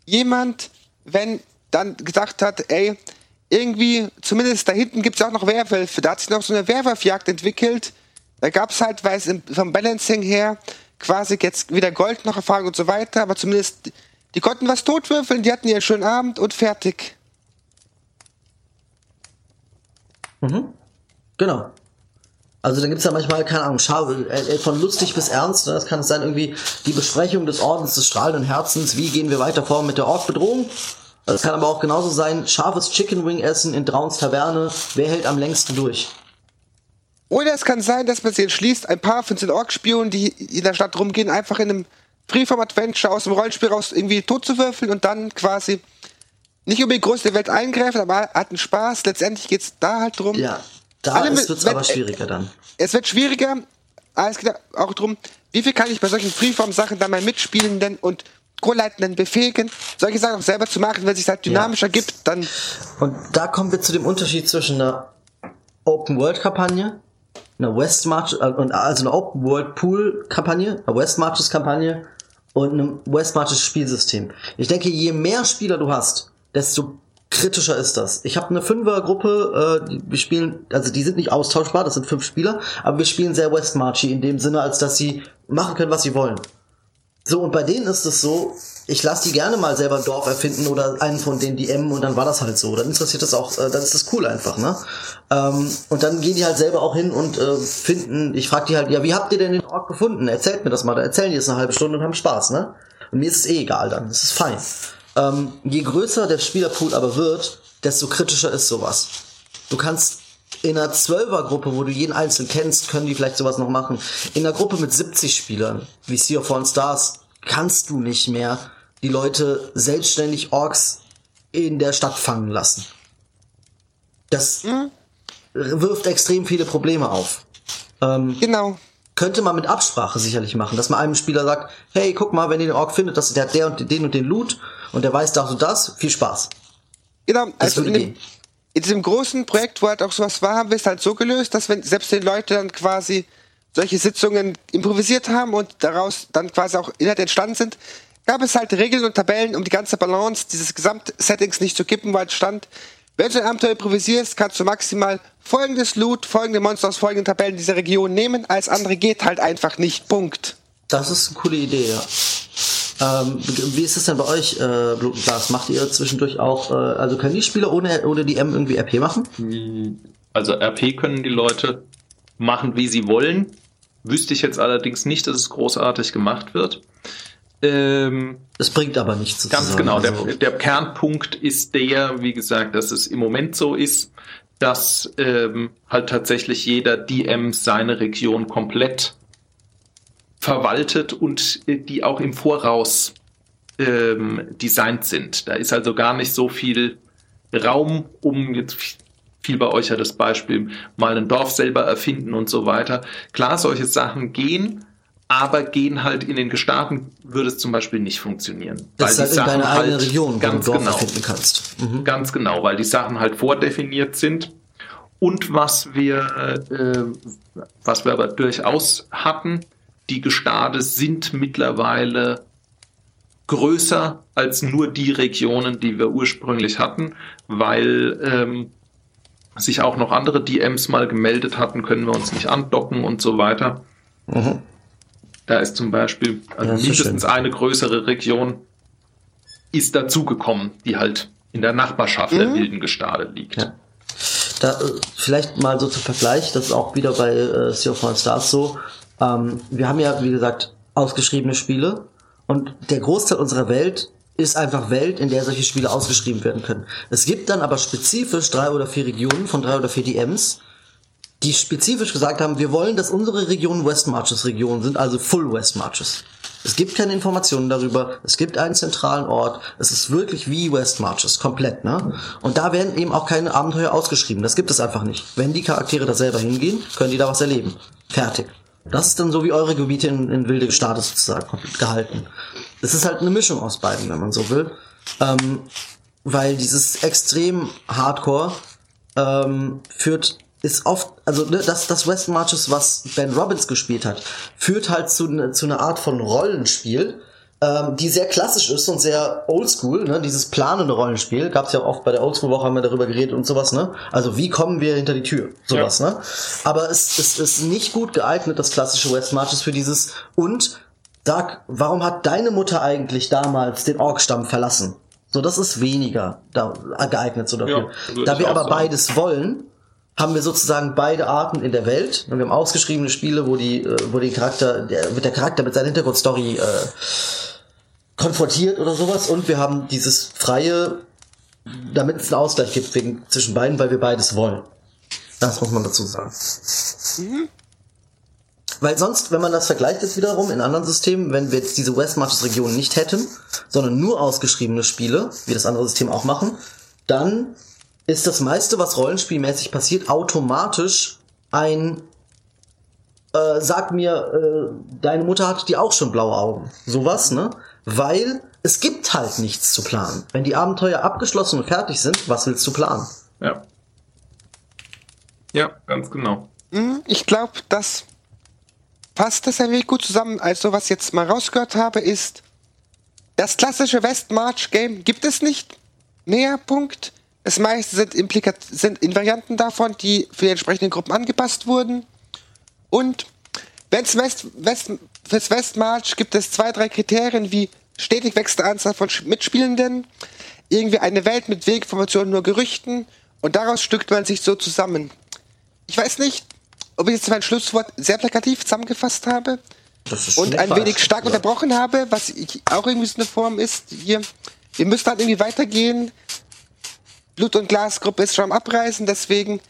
jemand, wenn dann gesagt hat, ey, irgendwie, zumindest da hinten gibt es auch noch Werwölfe, da hat sich noch so eine Werwolfjagd entwickelt. Da gab es halt, weil es vom Balancing her quasi jetzt wieder Gold noch erfahren und so weiter, aber zumindest die konnten was totwürfeln, die hatten ihren schönen Abend und fertig. Mhm. Genau. Also dann gibt's ja manchmal, keine Ahnung, äh, von lustig bis ernst, ne? das kann es sein, irgendwie die Besprechung des Ordens des strahlenden Herzens, wie gehen wir weiter vor mit der Orkbedrohung. Das kann aber auch genauso sein, scharfes Chicken Wing essen in Drauns Taverne, wer hält am längsten durch? Oder es kann sein, dass man sich entschließt, ein paar von den Orkspionen, die in der Stadt rumgehen, einfach in einem Freeform Adventure aus dem Rollenspiel raus irgendwie tot zu würfeln und dann quasi nicht unbedingt groß in die Welt eingreifen, aber hat einen Spaß. Letztendlich geht es da halt drum. Ja, da wird es aber schwieriger dann. Es wird schwieriger, aber es geht auch drum, wie viel kann ich bei solchen Freeform-Sachen dann mal Mitspielenden und Co-Leitenden befähigen, solche Sachen auch selber zu machen, wenn es sich halt dynamischer ja. gibt, dann. Und da kommen wir zu dem Unterschied zwischen einer Open-World-Kampagne, einer West March, äh, also eine Open-World-Pool-Kampagne, eine West Marches-Kampagne und einem West Marches Spielsystem. Ich denke, je mehr Spieler du hast, desto kritischer ist das. Ich habe eine Fünfergruppe, äh, wir spielen, also die sind nicht austauschbar, das sind fünf Spieler, aber wir spielen sehr West Marchy in dem Sinne, als dass sie machen können, was sie wollen. So, und bei denen ist es so, ich lasse die gerne mal selber ein Dorf erfinden oder einen von den DM und dann war das halt so. Dann interessiert das auch, äh, dann ist das cool einfach, ne? Ähm, und dann gehen die halt selber auch hin und äh, finden, ich frage die halt, ja, wie habt ihr denn den Ort gefunden? Erzählt mir das mal, da erzählen die jetzt eine halbe Stunde und haben Spaß, ne? Und mir ist es eh egal dann, das ist fein. Ähm, je größer der Spielerpool aber wird, desto kritischer ist sowas. Du kannst in einer Zwölfergruppe, wo du jeden Einzelnen kennst, können die vielleicht sowas noch machen. In einer Gruppe mit 70 Spielern, wie Sea of Fallen Stars, kannst du nicht mehr die Leute selbstständig Orks in der Stadt fangen lassen. Das mhm. wirft extrem viele Probleme auf. Ähm, genau. Könnte man mit Absprache sicherlich machen, dass man einem Spieler sagt, hey, guck mal, wenn ihr den Ork findet, dass der hat der und den und den Loot und der weiß das und das, viel Spaß. Genau, das also in, dem, in diesem großen Projekt, wo halt auch sowas war, haben wir es halt so gelöst, dass wenn selbst die Leute dann quasi solche Sitzungen improvisiert haben und daraus dann quasi auch Inhalte entstanden sind, gab es halt Regeln und Tabellen, um die ganze Balance dieses Gesamtsettings nicht zu kippen, weil es stand, wenn du ein Abenteuer improvisierst, kannst du maximal folgendes Loot, folgende Monster aus folgenden Tabellen dieser Region nehmen, alles andere geht halt einfach nicht. Punkt. Das ist eine coole Idee, ja. Ähm, wie ist es denn bei euch, äh, Blutglas? Macht ihr zwischendurch auch, äh, also können die Spieler ohne, ohne die M irgendwie RP machen? Also RP können die Leute machen, wie sie wollen. Wüsste ich jetzt allerdings nicht, dass es großartig gemacht wird. Ähm, es bringt aber nichts. Ganz genau. Also der, der, Kernpunkt ist der, wie gesagt, dass es im Moment so ist, dass ähm, halt tatsächlich jeder DM seine Region komplett verwaltet und äh, die auch im Voraus ähm, designt sind. Da ist also gar nicht so viel Raum, um jetzt viel bei euch ja das Beispiel, mal ein Dorf selber erfinden und so weiter. Klar, solche Sachen gehen, aber gehen halt in den Gestaden würde es zum Beispiel nicht funktionieren. Das weil ist halt in deiner halt eigenen Region, ganz wo du genau, finden kannst. Mhm. Ganz genau, weil die Sachen halt vordefiniert sind. Und was wir, äh, was wir aber durchaus hatten, die Gestade sind mittlerweile größer als nur die Regionen, die wir ursprünglich hatten, weil ähm, sich auch noch andere DMs mal gemeldet hatten, können wir uns nicht andocken und so weiter. Mhm. Da ist zum Beispiel also mindestens schön. eine größere Region ist dazugekommen, die halt in der Nachbarschaft mhm. der wilden Gestade liegt. Ja. Da, äh, vielleicht mal so zum Vergleich, das ist auch wieder bei äh, Sea of Stars so. Ähm, wir haben ja, wie gesagt, ausgeschriebene Spiele und der Großteil unserer Welt ist einfach Welt, in der solche Spiele ausgeschrieben werden können. Es gibt dann aber spezifisch drei oder vier Regionen von drei oder vier DMs, die spezifisch gesagt haben, wir wollen, dass unsere Regionen West Marches Regionen sind, also Full West Marches. Es gibt keine Informationen darüber, es gibt einen zentralen Ort, es ist wirklich wie West Marches, komplett, ne? Und da werden eben auch keine Abenteuer ausgeschrieben, das gibt es einfach nicht. Wenn die Charaktere da selber hingehen, können die da was erleben. Fertig. Das ist dann so wie eure Gebiete in, in wilde Gestade sozusagen gehalten. Es ist halt eine Mischung aus beiden, wenn man so will. Ähm, weil dieses extrem Hardcore ähm, führt ist oft, also ne, das, das West Marches, was Ben Robbins gespielt hat, führt halt zu, ne, zu einer Art von Rollenspiel, ähm, die sehr klassisch ist und sehr oldschool, ne? dieses planende Rollenspiel. Gab es ja auch oft bei der Oldschool-Woche, haben wir darüber geredet und sowas, ne? Also wie kommen wir hinter die Tür? Sowas, ja. ne? Aber es, es ist nicht gut geeignet, das klassische West Marches für dieses und sag, warum hat deine Mutter eigentlich damals den Orkstamm verlassen? So, das ist weniger da, geeignet so dafür. Ja, da wir aber sagen. beides wollen, haben wir sozusagen beide Arten in der Welt. Wir haben ausgeschriebene Spiele, wo die, äh, wo die Charakter, der, wird der Charakter mit seiner Hintergrundstory äh, konfrontiert oder sowas. Und wir haben dieses freie, damit es einen Ausgleich gibt wegen, zwischen beiden, weil wir beides wollen. Das muss man dazu sagen. Mhm. Weil sonst, wenn man das vergleicht jetzt wiederum in anderen Systemen, wenn wir jetzt diese West Marches Region nicht hätten, sondern nur ausgeschriebene Spiele, wie das andere System auch machen, dann ist das meiste, was rollenspielmäßig passiert, automatisch ein äh, sag mir, äh, deine Mutter hat die auch schon blaue Augen. Sowas, ne? Weil es gibt halt nichts zu planen. Wenn die Abenteuer abgeschlossen und fertig sind, was willst du planen? Ja. Ja, ganz genau. Mhm, ich glaube, das passt das ein wenig gut zusammen. Also, was ich jetzt mal rausgehört habe, ist, das klassische Westmarch-Game gibt es nicht mehr, Punkt. Das meiste sind, Implika sind Invarianten davon, die für die entsprechenden Gruppen angepasst wurden. Und wenn's West, West, fürs Westmarch gibt es zwei, drei Kriterien wie stetig wechselnde Anzahl von Mitspielenden, irgendwie eine Welt mit Weginformationen, nur Gerüchten und daraus stückt man sich so zusammen. Ich weiß nicht, ob ich jetzt mein Schlusswort sehr plakativ zusammengefasst habe und ein wenig stark ja. unterbrochen habe, was ich auch irgendwie so eine Form ist. Hier, wir müssen halt irgendwie weitergehen. Blut- und Glasgruppe ist schon am Abreißen, deswegen,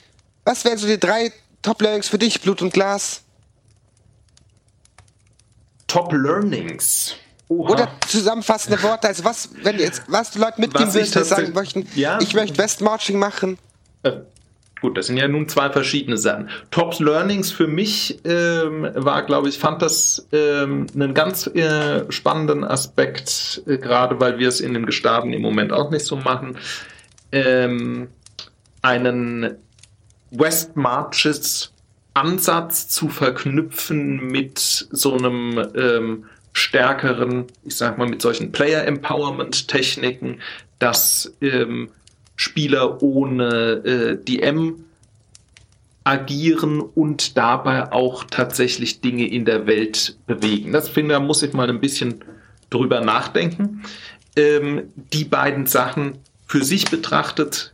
was wären so die drei Top-Learnings für dich, Blut und Glas? Top-Learnings. Oder zusammenfassende Worte, also was, wenn jetzt, was die Leute mitgeben würden, die sagen möchten, ja? ich möchte Westmarching machen. Äh, gut, das sind ja nun zwei verschiedene Sachen. Top Learnings für mich ähm, war, glaube ich, fand das ähm, einen ganz äh, spannenden Aspekt, äh, gerade weil wir es in den Gestaden im Moment auch nicht so machen ähm, einen West Marches Ansatz zu verknüpfen mit so einem ähm, stärkeren, ich sag mal, mit solchen Player Empowerment Techniken, dass ähm, Spieler ohne äh, DM agieren und dabei auch tatsächlich Dinge in der Welt bewegen. Das finde, da muss ich mal ein bisschen drüber nachdenken. Ähm, die beiden Sachen für sich betrachtet,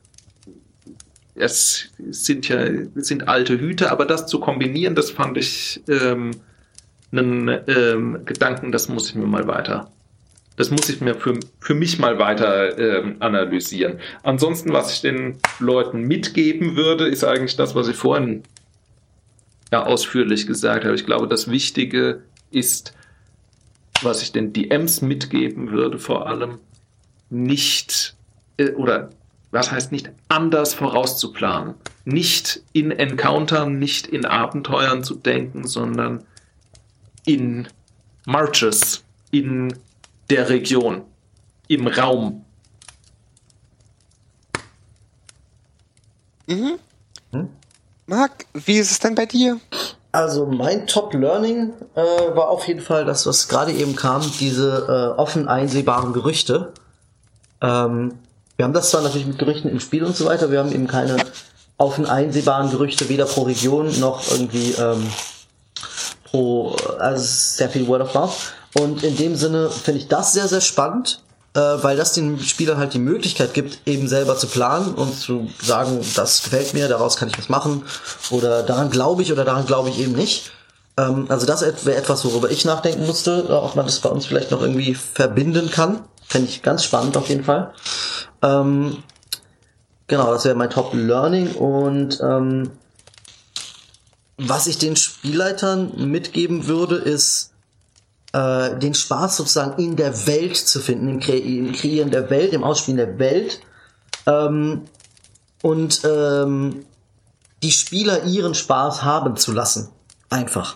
es sind ja sind alte Hüte, aber das zu kombinieren, das fand ich ähm, einen ähm, Gedanken, das muss ich mir mal weiter das muss ich mir für, für mich mal weiter äh, analysieren. Ansonsten, was ich den Leuten mitgeben würde, ist eigentlich das, was ich vorhin ja ausführlich gesagt habe. Ich glaube, das Wichtige ist, was ich den DMs mitgeben würde, vor allem nicht äh, oder was heißt nicht anders vorauszuplanen, nicht in Encountern, nicht in Abenteuern zu denken, sondern in Marches, in der Region, im Raum. Mhm. Hm? Marc, wie ist es denn bei dir? Also mein Top-Learning äh, war auf jeden Fall das, was gerade eben kam, diese äh, offen einsehbaren Gerüchte. Ähm, wir haben das zwar natürlich mit Gerüchten im Spiel und so weiter, wir haben eben keine offen einsehbaren Gerüchte weder pro Region noch irgendwie ähm, pro, also sehr viel Word of Mouth. Und in dem Sinne finde ich das sehr, sehr spannend, äh, weil das den Spielern halt die Möglichkeit gibt, eben selber zu planen und zu sagen, das gefällt mir, daraus kann ich was machen oder daran glaube ich oder daran glaube ich eben nicht. Ähm, also das wäre etwas, worüber ich nachdenken musste, ob man das bei uns vielleicht noch irgendwie verbinden kann. Fände ich ganz spannend auf jeden Fall. Ähm, genau, das wäre mein Top Learning und ähm, was ich den Spielleitern mitgeben würde, ist, äh, den Spaß sozusagen in der Welt zu finden, im, Kre im Kreieren der Welt, im Ausspielen der Welt. Ähm, und ähm, die Spieler ihren Spaß haben zu lassen. Einfach.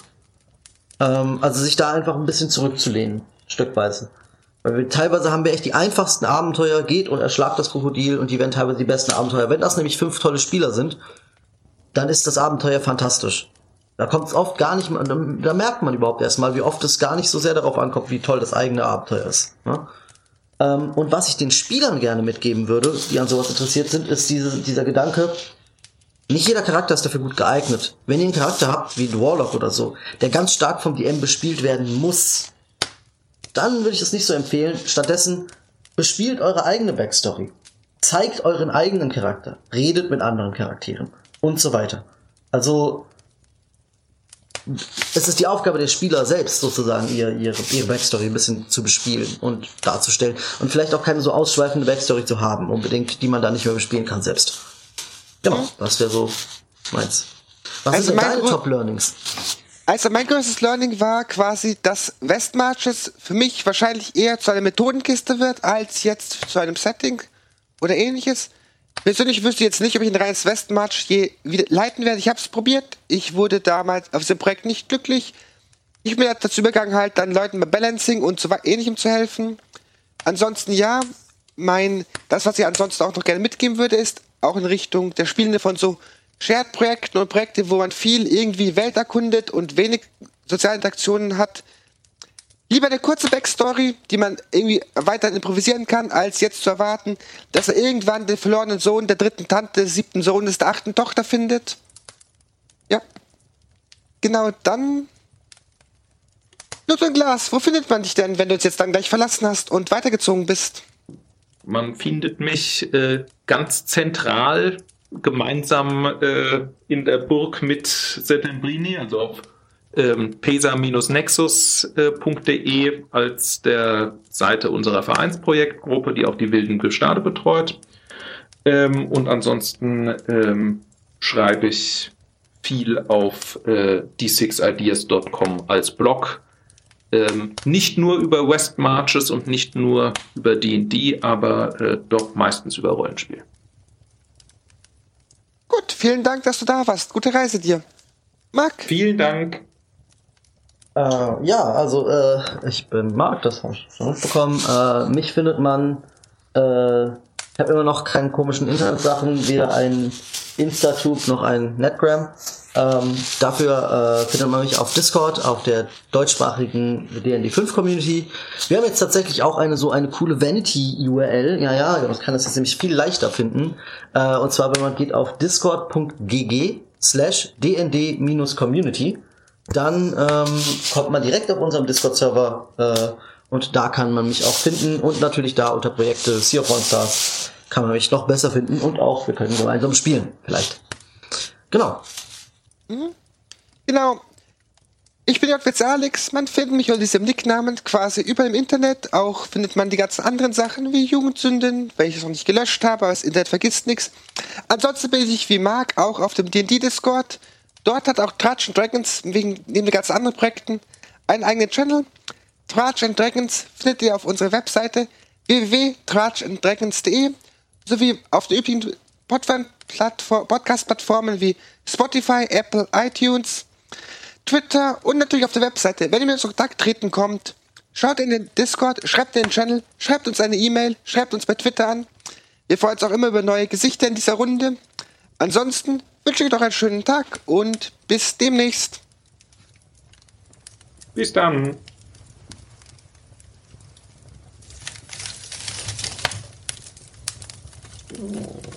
Ähm, also sich da einfach ein bisschen zurückzulehnen, stückweise. Weil wir, teilweise haben wir echt die einfachsten Abenteuer, geht und erschlagt das Krokodil und die werden teilweise die besten Abenteuer. Wenn das nämlich fünf tolle Spieler sind, dann ist das Abenteuer fantastisch. Da kommt es oft gar nicht, da, merkt man überhaupt erstmal, wie oft es gar nicht so sehr darauf ankommt, wie toll das eigene Abenteuer ist. Ne? Ähm, und was ich den Spielern gerne mitgeben würde, die an sowas interessiert sind, ist diese, dieser Gedanke, nicht jeder Charakter ist dafür gut geeignet. Wenn ihr einen Charakter habt, wie ein Warlock oder so, der ganz stark vom DM bespielt werden muss, dann würde ich das nicht so empfehlen. Stattdessen bespielt eure eigene Backstory. Zeigt euren eigenen Charakter. Redet mit anderen Charakteren. Und so weiter. Also, es ist die Aufgabe der Spieler selbst sozusagen, ihre, ihre, ihre Backstory ein bisschen zu bespielen und darzustellen. Und vielleicht auch keine so ausschweifende Backstory zu haben, unbedingt, die man da nicht mehr bespielen kann selbst. Genau, das wäre so meins. Was also sind deine Top-Learnings? Also mein größtes Learning war quasi, dass Westmarches für mich wahrscheinlich eher zu einer Methodenkiste wird, als jetzt zu einem Setting oder ähnliches. Persönlich wüsste ich jetzt nicht, ob ich ein reines Westmarch je wieder leiten werde. Ich habe es probiert. Ich wurde damals auf dem Projekt nicht glücklich. Ich bin dazu übergegangen, halt dann Leuten bei Balancing und so ähnlichem zu helfen. Ansonsten ja, mein, das, was ich ansonsten auch noch gerne mitgeben würde, ist auch in Richtung der Spielende von so Shared-Projekten und Projekte, wo man viel irgendwie Welt erkundet und wenig soziale Interaktionen hat lieber eine kurze Backstory, die man irgendwie weiter improvisieren kann, als jetzt zu erwarten, dass er irgendwann den verlorenen Sohn der dritten Tante, des siebten Sohnes der achten Tochter findet. Ja. Genau, dann. Blut und Glas, wo findet man dich denn, wenn du uns jetzt dann gleich verlassen hast und weitergezogen bist? Man findet mich äh, ganz zentral gemeinsam äh, in der Burg mit Settembrini, also auf ähm, pesa-nexus.de als der Seite unserer Vereinsprojektgruppe, die auch die wilden Gestade betreut. Ähm, und ansonsten ähm, schreibe ich viel auf äh, d6ideas.com als Blog. Ähm, nicht nur über West Marches und nicht nur über D&D, aber äh, doch meistens über Rollenspiel. Gut, vielen Dank, dass du da warst. Gute Reise dir. Marc. Vielen Dank. Äh, ja, also äh, ich bin Marc, das habe ich schon mitbekommen. Äh, mich findet man, äh, ich habe immer noch keine komischen Internetsachen, weder ein Instatube noch ein Netgram. Ähm, dafür äh, findet man mich auf Discord, auf der deutschsprachigen D&D 5 Community. Wir haben jetzt tatsächlich auch eine so eine coole Vanity-URL. Ja, ja, man kann das jetzt nämlich viel leichter finden. Äh, und zwar, wenn man geht auf discord.gg slash dnd-community, dann ähm, kommt man direkt auf unserem Discord-Server äh, und da kann man mich auch finden und natürlich da unter Projekte Sea of Monsters kann man mich noch besser finden und auch wir können gemeinsam spielen, vielleicht. Genau. Mhm. Genau. Ich bin Jörg Alex. Man findet mich unter diesem Nicknamen quasi über im Internet. Auch findet man die ganzen anderen Sachen wie Jugendsünden, welches noch nicht gelöscht habe, aber das Internet vergisst nichts. Ansonsten bin ich wie Marc auch auf dem D&D Discord. Dort hat auch Trudge Dragons wegen neben den ganzen anderen Projekten einen eigenen Channel. Trudge Dragons findet ihr auf unserer Webseite www.trudgeanddragons.de sowie auf den üblichen Podcast-Plattformen wie Spotify, Apple, iTunes, Twitter und natürlich auf der Webseite. Wenn ihr mit uns in Kontakt treten kommt, schaut in den Discord, schreibt in den Channel, schreibt uns eine E-Mail, schreibt uns bei Twitter an. Wir freuen uns auch immer über neue Gesichter in dieser Runde. Ansonsten wünsche ich euch noch einen schönen Tag und bis demnächst. Bis dann. Oh.